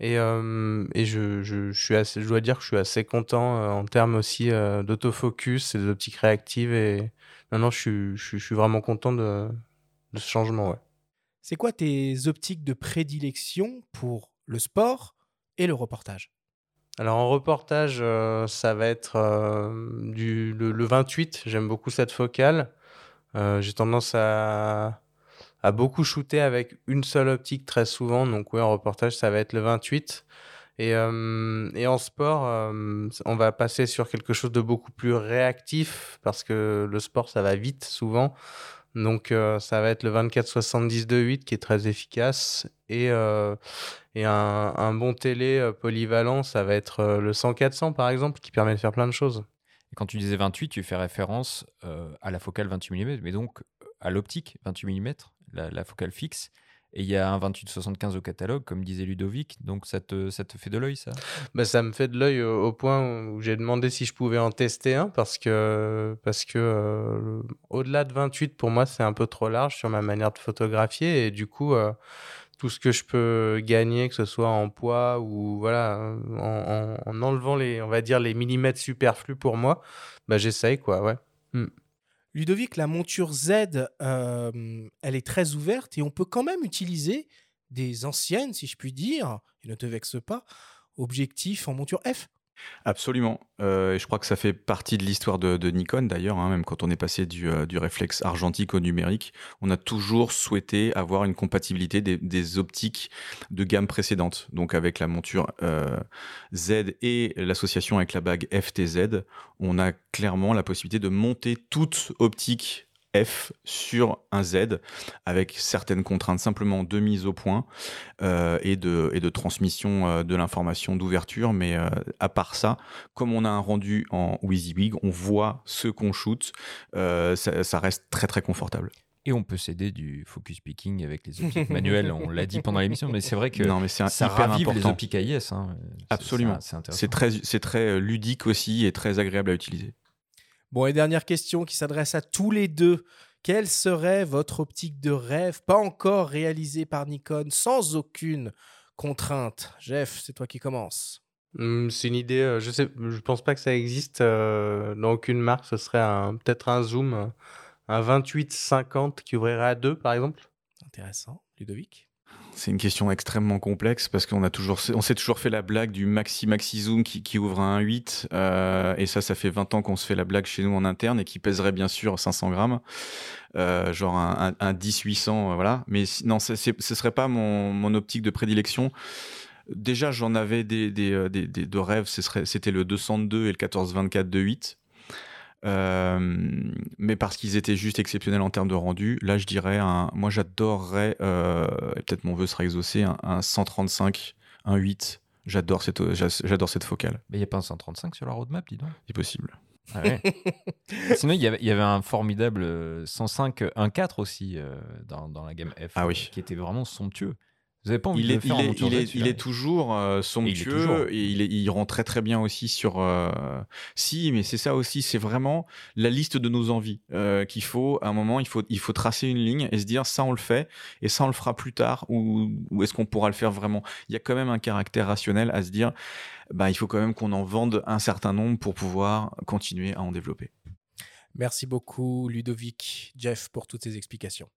Et, euh, et je, je, je suis assez, je dois dire que je suis assez content euh, en termes aussi euh, d'autofocus et d'optique réactive. Et non, je suis, je, suis- je suis vraiment content de, de ce changement. Ouais. C'est quoi tes optiques de prédilection pour le sport et le reportage? Alors en reportage, euh, ça va être euh, du, le, le 28. J'aime beaucoup cette focale. Euh, J'ai tendance à, beaucoup shooter avec une seule optique très souvent. Donc oui, en reportage, ça va être le 28. Et, et en sport, on va passer sur quelque chose de beaucoup plus réactif parce que le sport, ça va vite souvent. Donc, euh, ça va être le 24-70 de 8 qui est très efficace. Et, euh, un, bon télé euh, polyvalent, ça va être le 100-400 par exemple, qui permet de faire plein de choses. Et quand tu disais 28, tu fais référence à la focale 28 mm, mais donc à l'optique 28 mm, la focale fixe. Et il y a un 28-75 au catalogue, comme disait Ludovic, donc ça te, ça te fait de l'œil, ça? Bah, ça me fait de l'œil au, point où j'ai demandé si je pouvais en tester un parce que, parce que euh, au-delà de 28, pour moi, c'est un peu trop large sur ma manière de photographier. Et du coup, euh, tout ce que je peux gagner, que ce soit en poids ou voilà, en, en- en enlevant les, on va dire, les millimètres superflus pour moi, bah, j'essaye, quoi, ouais. Mm. Ludovic, la monture Z, euh, elle est très ouverte et on peut quand même utiliser des anciennes, si je puis dire, et ne te vexe pas, objectifs en monture F. Absolument. Euh, et je crois que ça fait partie de l'histoire de, Nikon d'ailleurs, hein, même quand on est passé du, euh, du réflexe argentique au numérique, on a toujours souhaité avoir une compatibilité des, des optiques de gamme précédente. Donc avec la monture euh, Z et l'association avec la bague FTZ, on a clairement la possibilité de monter toute optique F sur un Z avec certaines contraintes simplement de mise au point euh, et, de, et de transmission euh, de l'information d'ouverture. Mais euh, à part ça, comme on a un rendu en WYSIWYG, on voit ce qu'on shoot, ça, ça reste très très confortable. Et on peut s'aider du focus picking avec les optiques manuelles, on l'a dit pendant l'émission, mais c'est vrai que Non, mais c'est un- ça ravive les optiques AIS. hein. Absolument. c'est- C'est intéressant. C'est très, ludique aussi et très agréable à utiliser. Bon, et dernière question qui s'adresse à tous les deux. Quelle serait votre optique de rêve, pas encore réalisée par Nikon, sans aucune contrainte? Jeff, c'est toi qui commence. Hum, C'est une idée, euh, je sais, je pense pas que ça existe euh, dans aucune marque. Ce serait peut-être un zoom, un 28-50 qui ouvrirait à 2 par exemple. Intéressant. Ludovic? C'est une question extrêmement complexe parce qu'on a toujours, on s'est toujours fait la blague du maxi maxi zoom qui, qui ouvre à 1.8 euh, et ça, ça fait 20 ans qu'on se fait la blague chez nous en interne et qui pèserait bien sûr 500 grammes, euh, genre un, un, un 10-800, euh, voilà. Mais non, ce serait pas mon, mon optique de prédilection. Déjà, j'en avais des, des, euh, des, des- de rêves, c'était le 202 et le 14-24 de 8. Euh, mais parce qu'ils étaient juste exceptionnels en termes de rendu, là je dirais, un, moi j'adorerais, euh, et peut-être mon vœu sera exaucé, un, un 135, un 8. J'adore cette, j'a- j'adore cette focale, Mais il n'y a pas un 135 sur la roadmap, dis donc. si possible. Ah ouais. Sinon, il y avait, il y avait un formidable euh, 105 1.4 aussi euh, dans, dans la gamme F, Ah euh, oui. qui était vraiment somptueux. Vous avez pas envie Il de est, le faire il en est, monture il est, il celui-là est toujours euh, somptueux toujours. et il, est- il rend très très bien aussi sur. euh, Si, mais c'est ça aussi, c'est vraiment la liste de nos envies euh, qu'il faut. À un moment, il faut, il faut tracer une ligne et se dire ça on le fait et ça on le fera plus tard ou, ou est-ce qu'on pourra le faire vraiment? Il y a quand même un caractère rationnel à se dire bah il faut quand même qu'on en vende un certain nombre pour pouvoir continuer à en développer. Merci beaucoup, Ludovic, Jeff, pour toutes ces explications.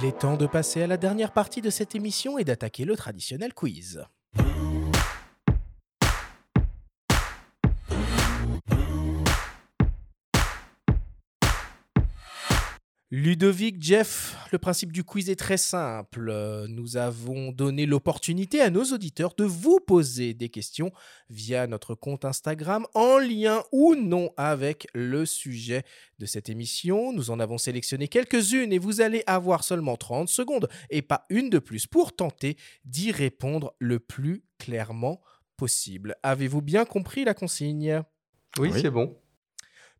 Il est temps de passer à la dernière partie de cette émission et d'attaquer le traditionnel quiz. Ludovic, Jeff, le principe du quiz est très simple. Nous avons donné l'opportunité à nos auditeurs de vous poser des questions via notre compte Instagram en lien ou non avec le sujet de cette émission. Nous en avons sélectionné quelques-unes et vous allez avoir seulement 30 secondes et pas une de plus pour tenter d'y répondre le plus clairement possible. Avez-vous bien compris la consigne? Oui, Oui. c'est bon.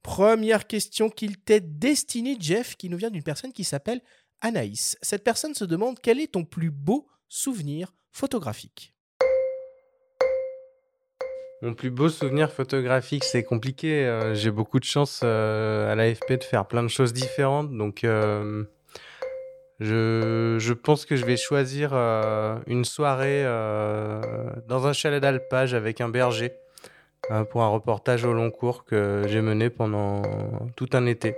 Première question qu'il t'est destinée, Jeff, qui nous vient d'une personne qui s'appelle Anaïs. Cette personne se demande quel est ton plus beau souvenir photographique? Mon plus beau souvenir photographique, c'est compliqué. euh, J'ai beaucoup de chance euh, à l'AFP de faire plein de choses différentes. Donc, euh, je, pense que je vais choisir une soirée dans un chalet d'alpage avec un berger pour un reportage au long cours que j'ai mené pendant tout un été.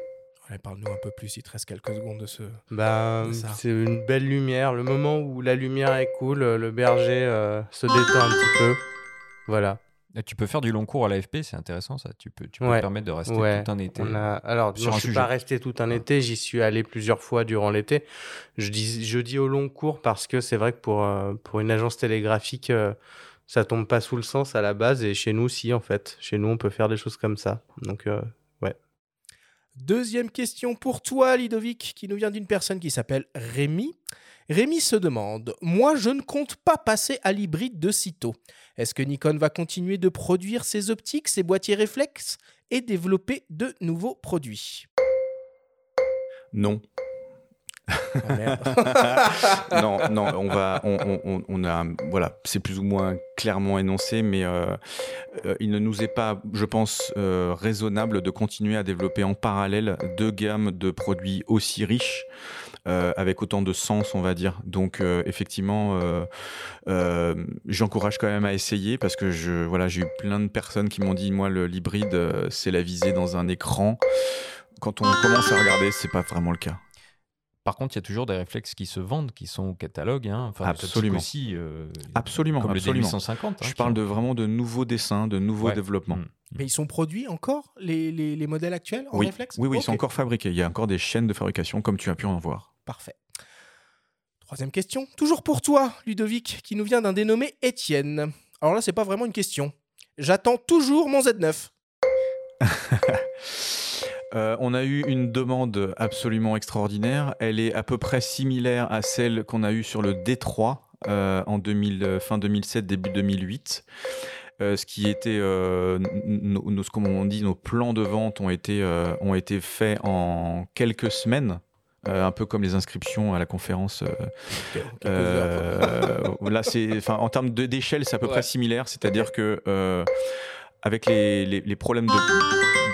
Allez, Parle-nous un peu plus, il te reste quelques secondes de ce... Bah, C'est une belle lumière. Le moment où la lumière est cool, le berger euh, se détend un petit peu. Voilà. Et tu peux faire du long cours à l'AFP, c'est intéressant ça. Tu peux, tu peux Ouais. te permettre de rester Ouais, tout un été. on a- Alors, sur non, un je suis sujet. pas resté tout un été, j'y suis allé plusieurs fois durant l'été. Je dis, je dis au long cours parce que c'est vrai que pour, euh, pour une agence télégraphique, euh, ça tombe pas sous le sens à la base. Et chez nous, si, en fait. Chez nous, on peut faire des choses comme ça. Donc, euh, ouais. Deuxième question pour toi, Ludovic, qui nous vient d'une personne qui s'appelle Rémi. Rémi se demande Moi, je ne compte pas passer à l'hybride de sitôt. Est-ce que Nikon va continuer de produire ses optiques, ses boîtiers réflexes et développer de nouveaux produits? Non. Ah, non, non, on va, on, a, voilà, c'est plus ou moins clairement énoncé, mais euh, euh, il ne nous est pas, je pense, euh, raisonnable de continuer à développer en parallèle deux gammes de produits aussi riches. avec autant de sens, on va dire. Donc, effectivement, j'encourage quand même à essayer parce que voilà, j'ai eu plein de personnes qui m'ont dit, moi, l'hybride, c'est la visée dans un écran. Quand on commence à regarder, c'est pas vraiment le cas. Par contre, il y a toujours des réflexes qui se vendent, qui sont au catalogue. Hein. Enfin, Absolument. aussi. euh, Absolument, Comme absolument. le D850. hein, Je parle ont- de vraiment de nouveaux dessins, de nouveaux Ouais. développements. Mm. Mais ils sont produits encore, les, les- les modèles actuels, en Oui, réflexe oui, oui, ils sont encore fabriqués. Il y a encore des chaînes de fabrication, comme tu as pu en voir. Parfait. Troisième question, toujours pour toi, Ludovic, qui nous vient d'un dénommé Étienne. Alors là, c'est pas vraiment une question. J'attends toujours mon Z9. Euh, on a eu une demande absolument extraordinaire. Elle est à peu près similaire à celle qu'on a eue sur le D3 euh, en 2000, euh, fin 2007, début 2008. Euh, ce qui était, euh, nos- nos- comme on dit, nos plans de vente ont été, euh, ont été faits en quelques semaines. un peu comme les inscriptions à la conférence. là, c'est, enfin, en termes de- d'échelle, c'est à peu Ouais. près similaire. C'est-à-dire que avec les, les- les problèmes de,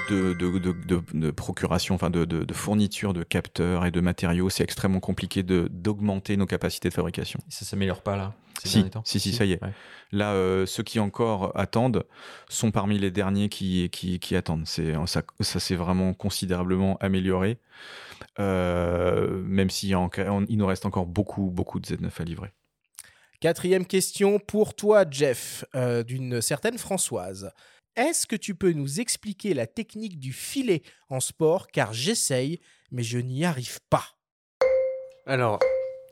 de, de, de- de- de procuration, enfin de, de- de fourniture de capteurs et de matériaux, c'est extrêmement compliqué de, d'augmenter nos capacités de fabrication. Ça s'améliore pas là ces Si, derniers temps si, si, ça y est. Ouais. Là, euh, ceux qui encore attendent sont parmi les derniers qui, qui, qui attendent. C'est, ça, ça s'est vraiment considérablement amélioré, euh, même s'il y a en- il nous reste encore beaucoup, beaucoup de Z9 à livrer. Quatrième question pour toi, Jeff, euh, d'une certaine Françoise. Est-ce que tu peux nous expliquer la technique du filet en sport? Car j'essaye, mais je n'y arrive pas. Alors,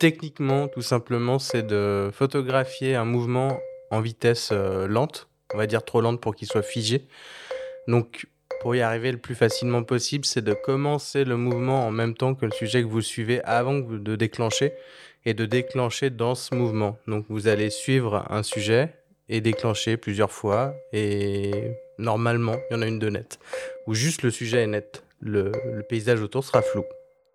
techniquement, tout simplement, c'est de photographier un mouvement en vitesse euh, lente, on va dire trop lente pour qu'il soit figé. Donc, pour y arriver le plus facilement possible, c'est de commencer le mouvement en même temps que le sujet que vous suivez avant de déclencher et de déclencher dans ce mouvement. Donc, vous allez suivre un sujet et déclencher plusieurs fois et normalement, il y en a une de nette. Ou juste le sujet est net. Le, le paysage autour sera flou.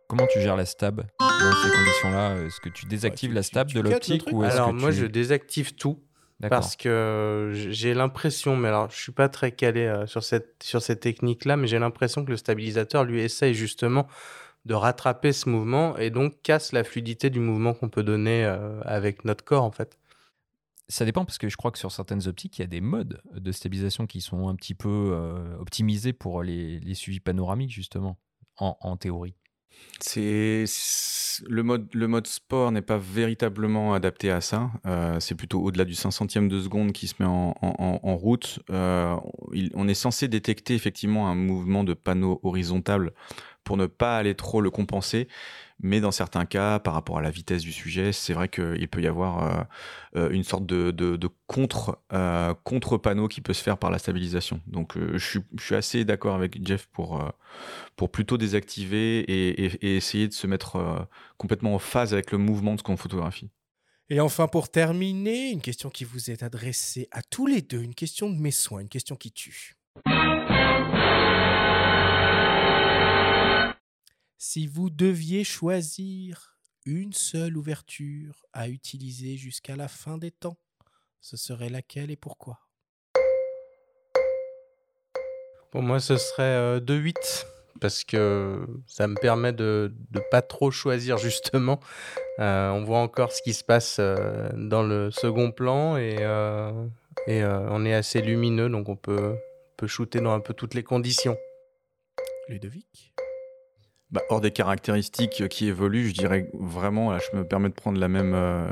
Comment tu gères la stab dans ces conditions-là? Est-ce que tu désactives tu- la stab tu- de tu l'optique ou Alors que moi tu- je désactive tout parce que j'ai l'impression, mais alors je suis pas très calé euh, sur cette sur cette technique là, mais j'ai l'impression que le stabilisateur lui essaye justement de rattraper ce mouvement et donc casse la fluidité du mouvement qu'on peut donner euh, avec notre corps en fait. Ça dépend parce que je crois que sur certaines optiques, il y a des modes de stabilisation qui sont un petit peu euh, optimisés pour les, suivis panoramiques, justement, en, théorie. C'est le mode, sport n'est pas véritablement adapté à ça. Euh, c'est plutôt au-delà du 5 centième de seconde qui se met en, route. Euh, on est censé détecter effectivement un mouvement de panneau horizontal pour ne pas aller trop le compenser. Mais dans certains cas, par rapport à la vitesse du sujet, c'est vrai qu'il peut y avoir euh, euh, une sorte de, de- contre, euh, contre-panneau qui peut se faire par la stabilisation. Donc euh, je, suis, je suis assez d'accord avec Jeff pour, pour plutôt désactiver et, et- essayer de se mettre complètement en phase avec le mouvement de ce qu'on photographie. Et enfin, pour terminer, une question qui vous est adressée à tous les deux, une question de mes soins, une question qui tue. Si vous deviez choisir une seule ouverture à utiliser jusqu'à la fin des temps, ce serait laquelle et pourquoi? Pour moi ce serait euh, 2-8 parce que ça me permet de ne pas trop choisir justement. Euh, on voit encore ce qui se passe euh, dans le second plan et, euh, et euh, on est assez lumineux donc on peut, peut shooter dans un peu toutes les conditions. Ludovic? Bah, hors des caractéristiques qui évoluent, je dirais vraiment, là, je me permets de prendre la même, euh,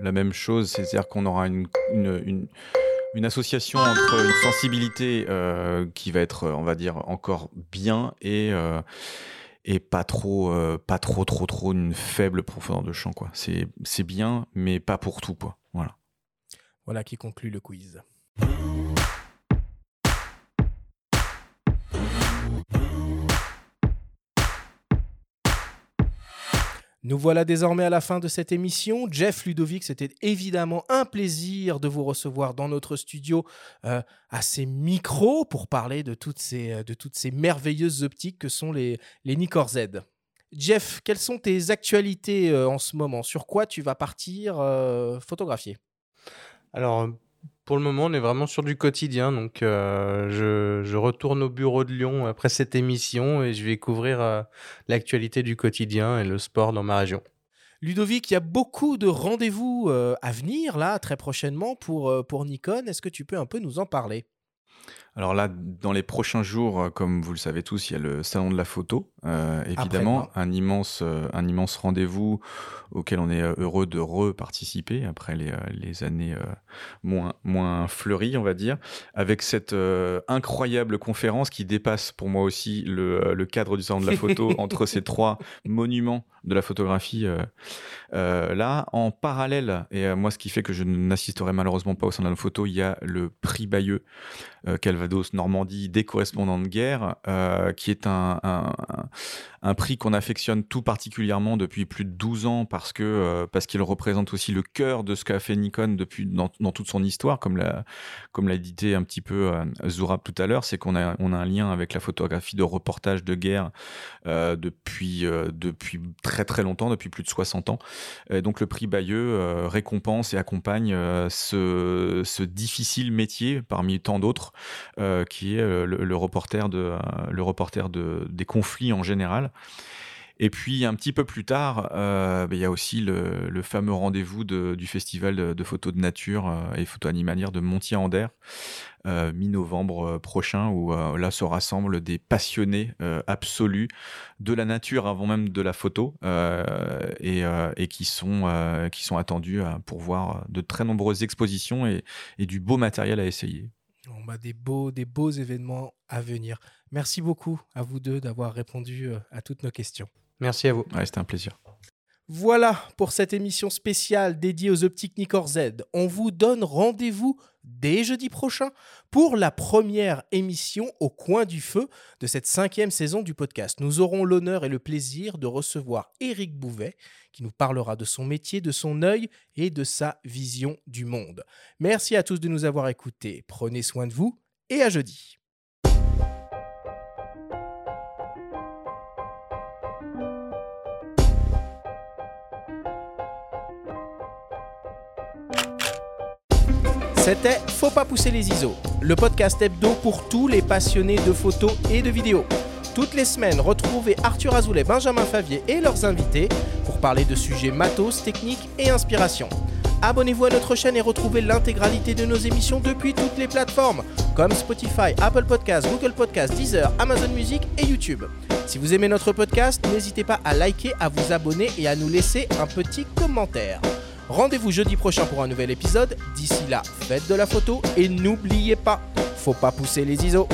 la même chose, c'est-à-dire qu'on aura une, une- une- association entre une sensibilité euh, qui va être, on va dire, encore bien et, euh, et pas trop, pas trop, trop, trop une faible profondeur de champ. Quoi. C'est, c'est bien, mais pas pour tout. Quoi. Voilà. Voilà qui conclut le quiz. Nous voilà désormais à la fin de cette émission. Jeff Ludovic, c'était évidemment un plaisir de vous recevoir dans notre studio euh, à ces micros pour parler de toutes ces, euh, de toutes ces merveilleuses optiques que sont les, les Z. Jeff, quelles sont tes actualités euh, en ce moment? Sur quoi tu vas partir photographier? Alors, pour le moment, on est vraiment sur du quotidien. Donc, euh, je, retourne au bureau de Lyon après cette émission et je vais couvrir euh, l'actualité du quotidien et le sport dans ma région. Ludovic, il y a beaucoup de rendez-vous euh, à venir là très prochainement pour Nikon. Est-ce que tu peux un peu nous en parler? Alors là, dans les prochains jours, euh, comme vous le savez tous, il y a le salon de la photo, euh, évidemment, un immense, euh, un immense rendez-vous auquel on est heureux de reparticiper après les, les années euh, moins, moins fleuries, on va dire, avec cette euh, incroyable conférence qui dépasse pour moi aussi le, le cadre du salon de la photo entre ces trois monuments de la photographie là. En parallèle, et moi ce qui fait que je n'assisterai malheureusement pas au salon de la photo, il y a le prix Bayeux Calvados Normandie des correspondants de guerre, euh, qui est un, un, prix qu'on affectionne tout particulièrement depuis plus de 12 ans parce que euh, parce qu'il représente aussi le cœur de ce qu'a fait Nikon depuis dans, dans toute son histoire, comme l'a comme l'a dit un petit peu euh, Zourab tout à l'heure, c'est qu'on a on a un lien avec la photographie de reportage de guerre euh, depuis euh, depuis très très longtemps, depuis plus de 60 ans. Donc le prix Bayeux euh, récompense et accompagne euh, ce difficile métier parmi tant d'autres euh, qui est euh, le, reporter, euh, des conflits en général. Et puis un petit peu plus tard, ben, il y a aussi le, fameux rendez-vous de- du festival de, photos de nature et photos animalières de Montier-Ander, euh, mi-novembre prochain, où là se rassemblent des passionnés absolus de la nature avant même de la photo et, qui, sont, attendus pour voir de très nombreuses expositions et du beau matériel à essayer. On a des beaux, des beaux événements à venir. Merci beaucoup à vous deux d'avoir répondu euh, à toutes nos questions. Merci à vous. Ouais, C'était un plaisir. Voilà pour cette émission spéciale dédiée aux optiques Nikkor Z. On vous donne rendez-vous dès jeudi prochain pour la première émission au coin du feu de cette cinquième saison du podcast. Nous aurons l'honneur et le plaisir de recevoir Éric Bouvet qui nous parlera de son métier, de son œil et de sa vision du monde. Merci à tous de nous avoir écoutés. Prenez soin de vous et à jeudi. C'était Faut pas pousser les ISO, le podcast hebdo pour tous les passionnés de photos et de vidéos. Toutes les semaines, retrouvez Arthur Azoulay, Benjamin Favier et leurs invités pour parler de sujets matos, techniques et inspiration. Abonnez-vous à notre chaîne et retrouvez l'intégralité de nos émissions depuis toutes les plateformes comme Spotify, Apple Podcasts, Google Podcasts, Deezer, Amazon Music et YouTube. Si vous aimez notre podcast, n'hésitez pas à liker, à vous abonner et à nous laisser un petit commentaire. Rendez-vous jeudi prochain pour un nouvel épisode. D'ici là, faites de la photo et n'oubliez pas, faut pas pousser les ISO.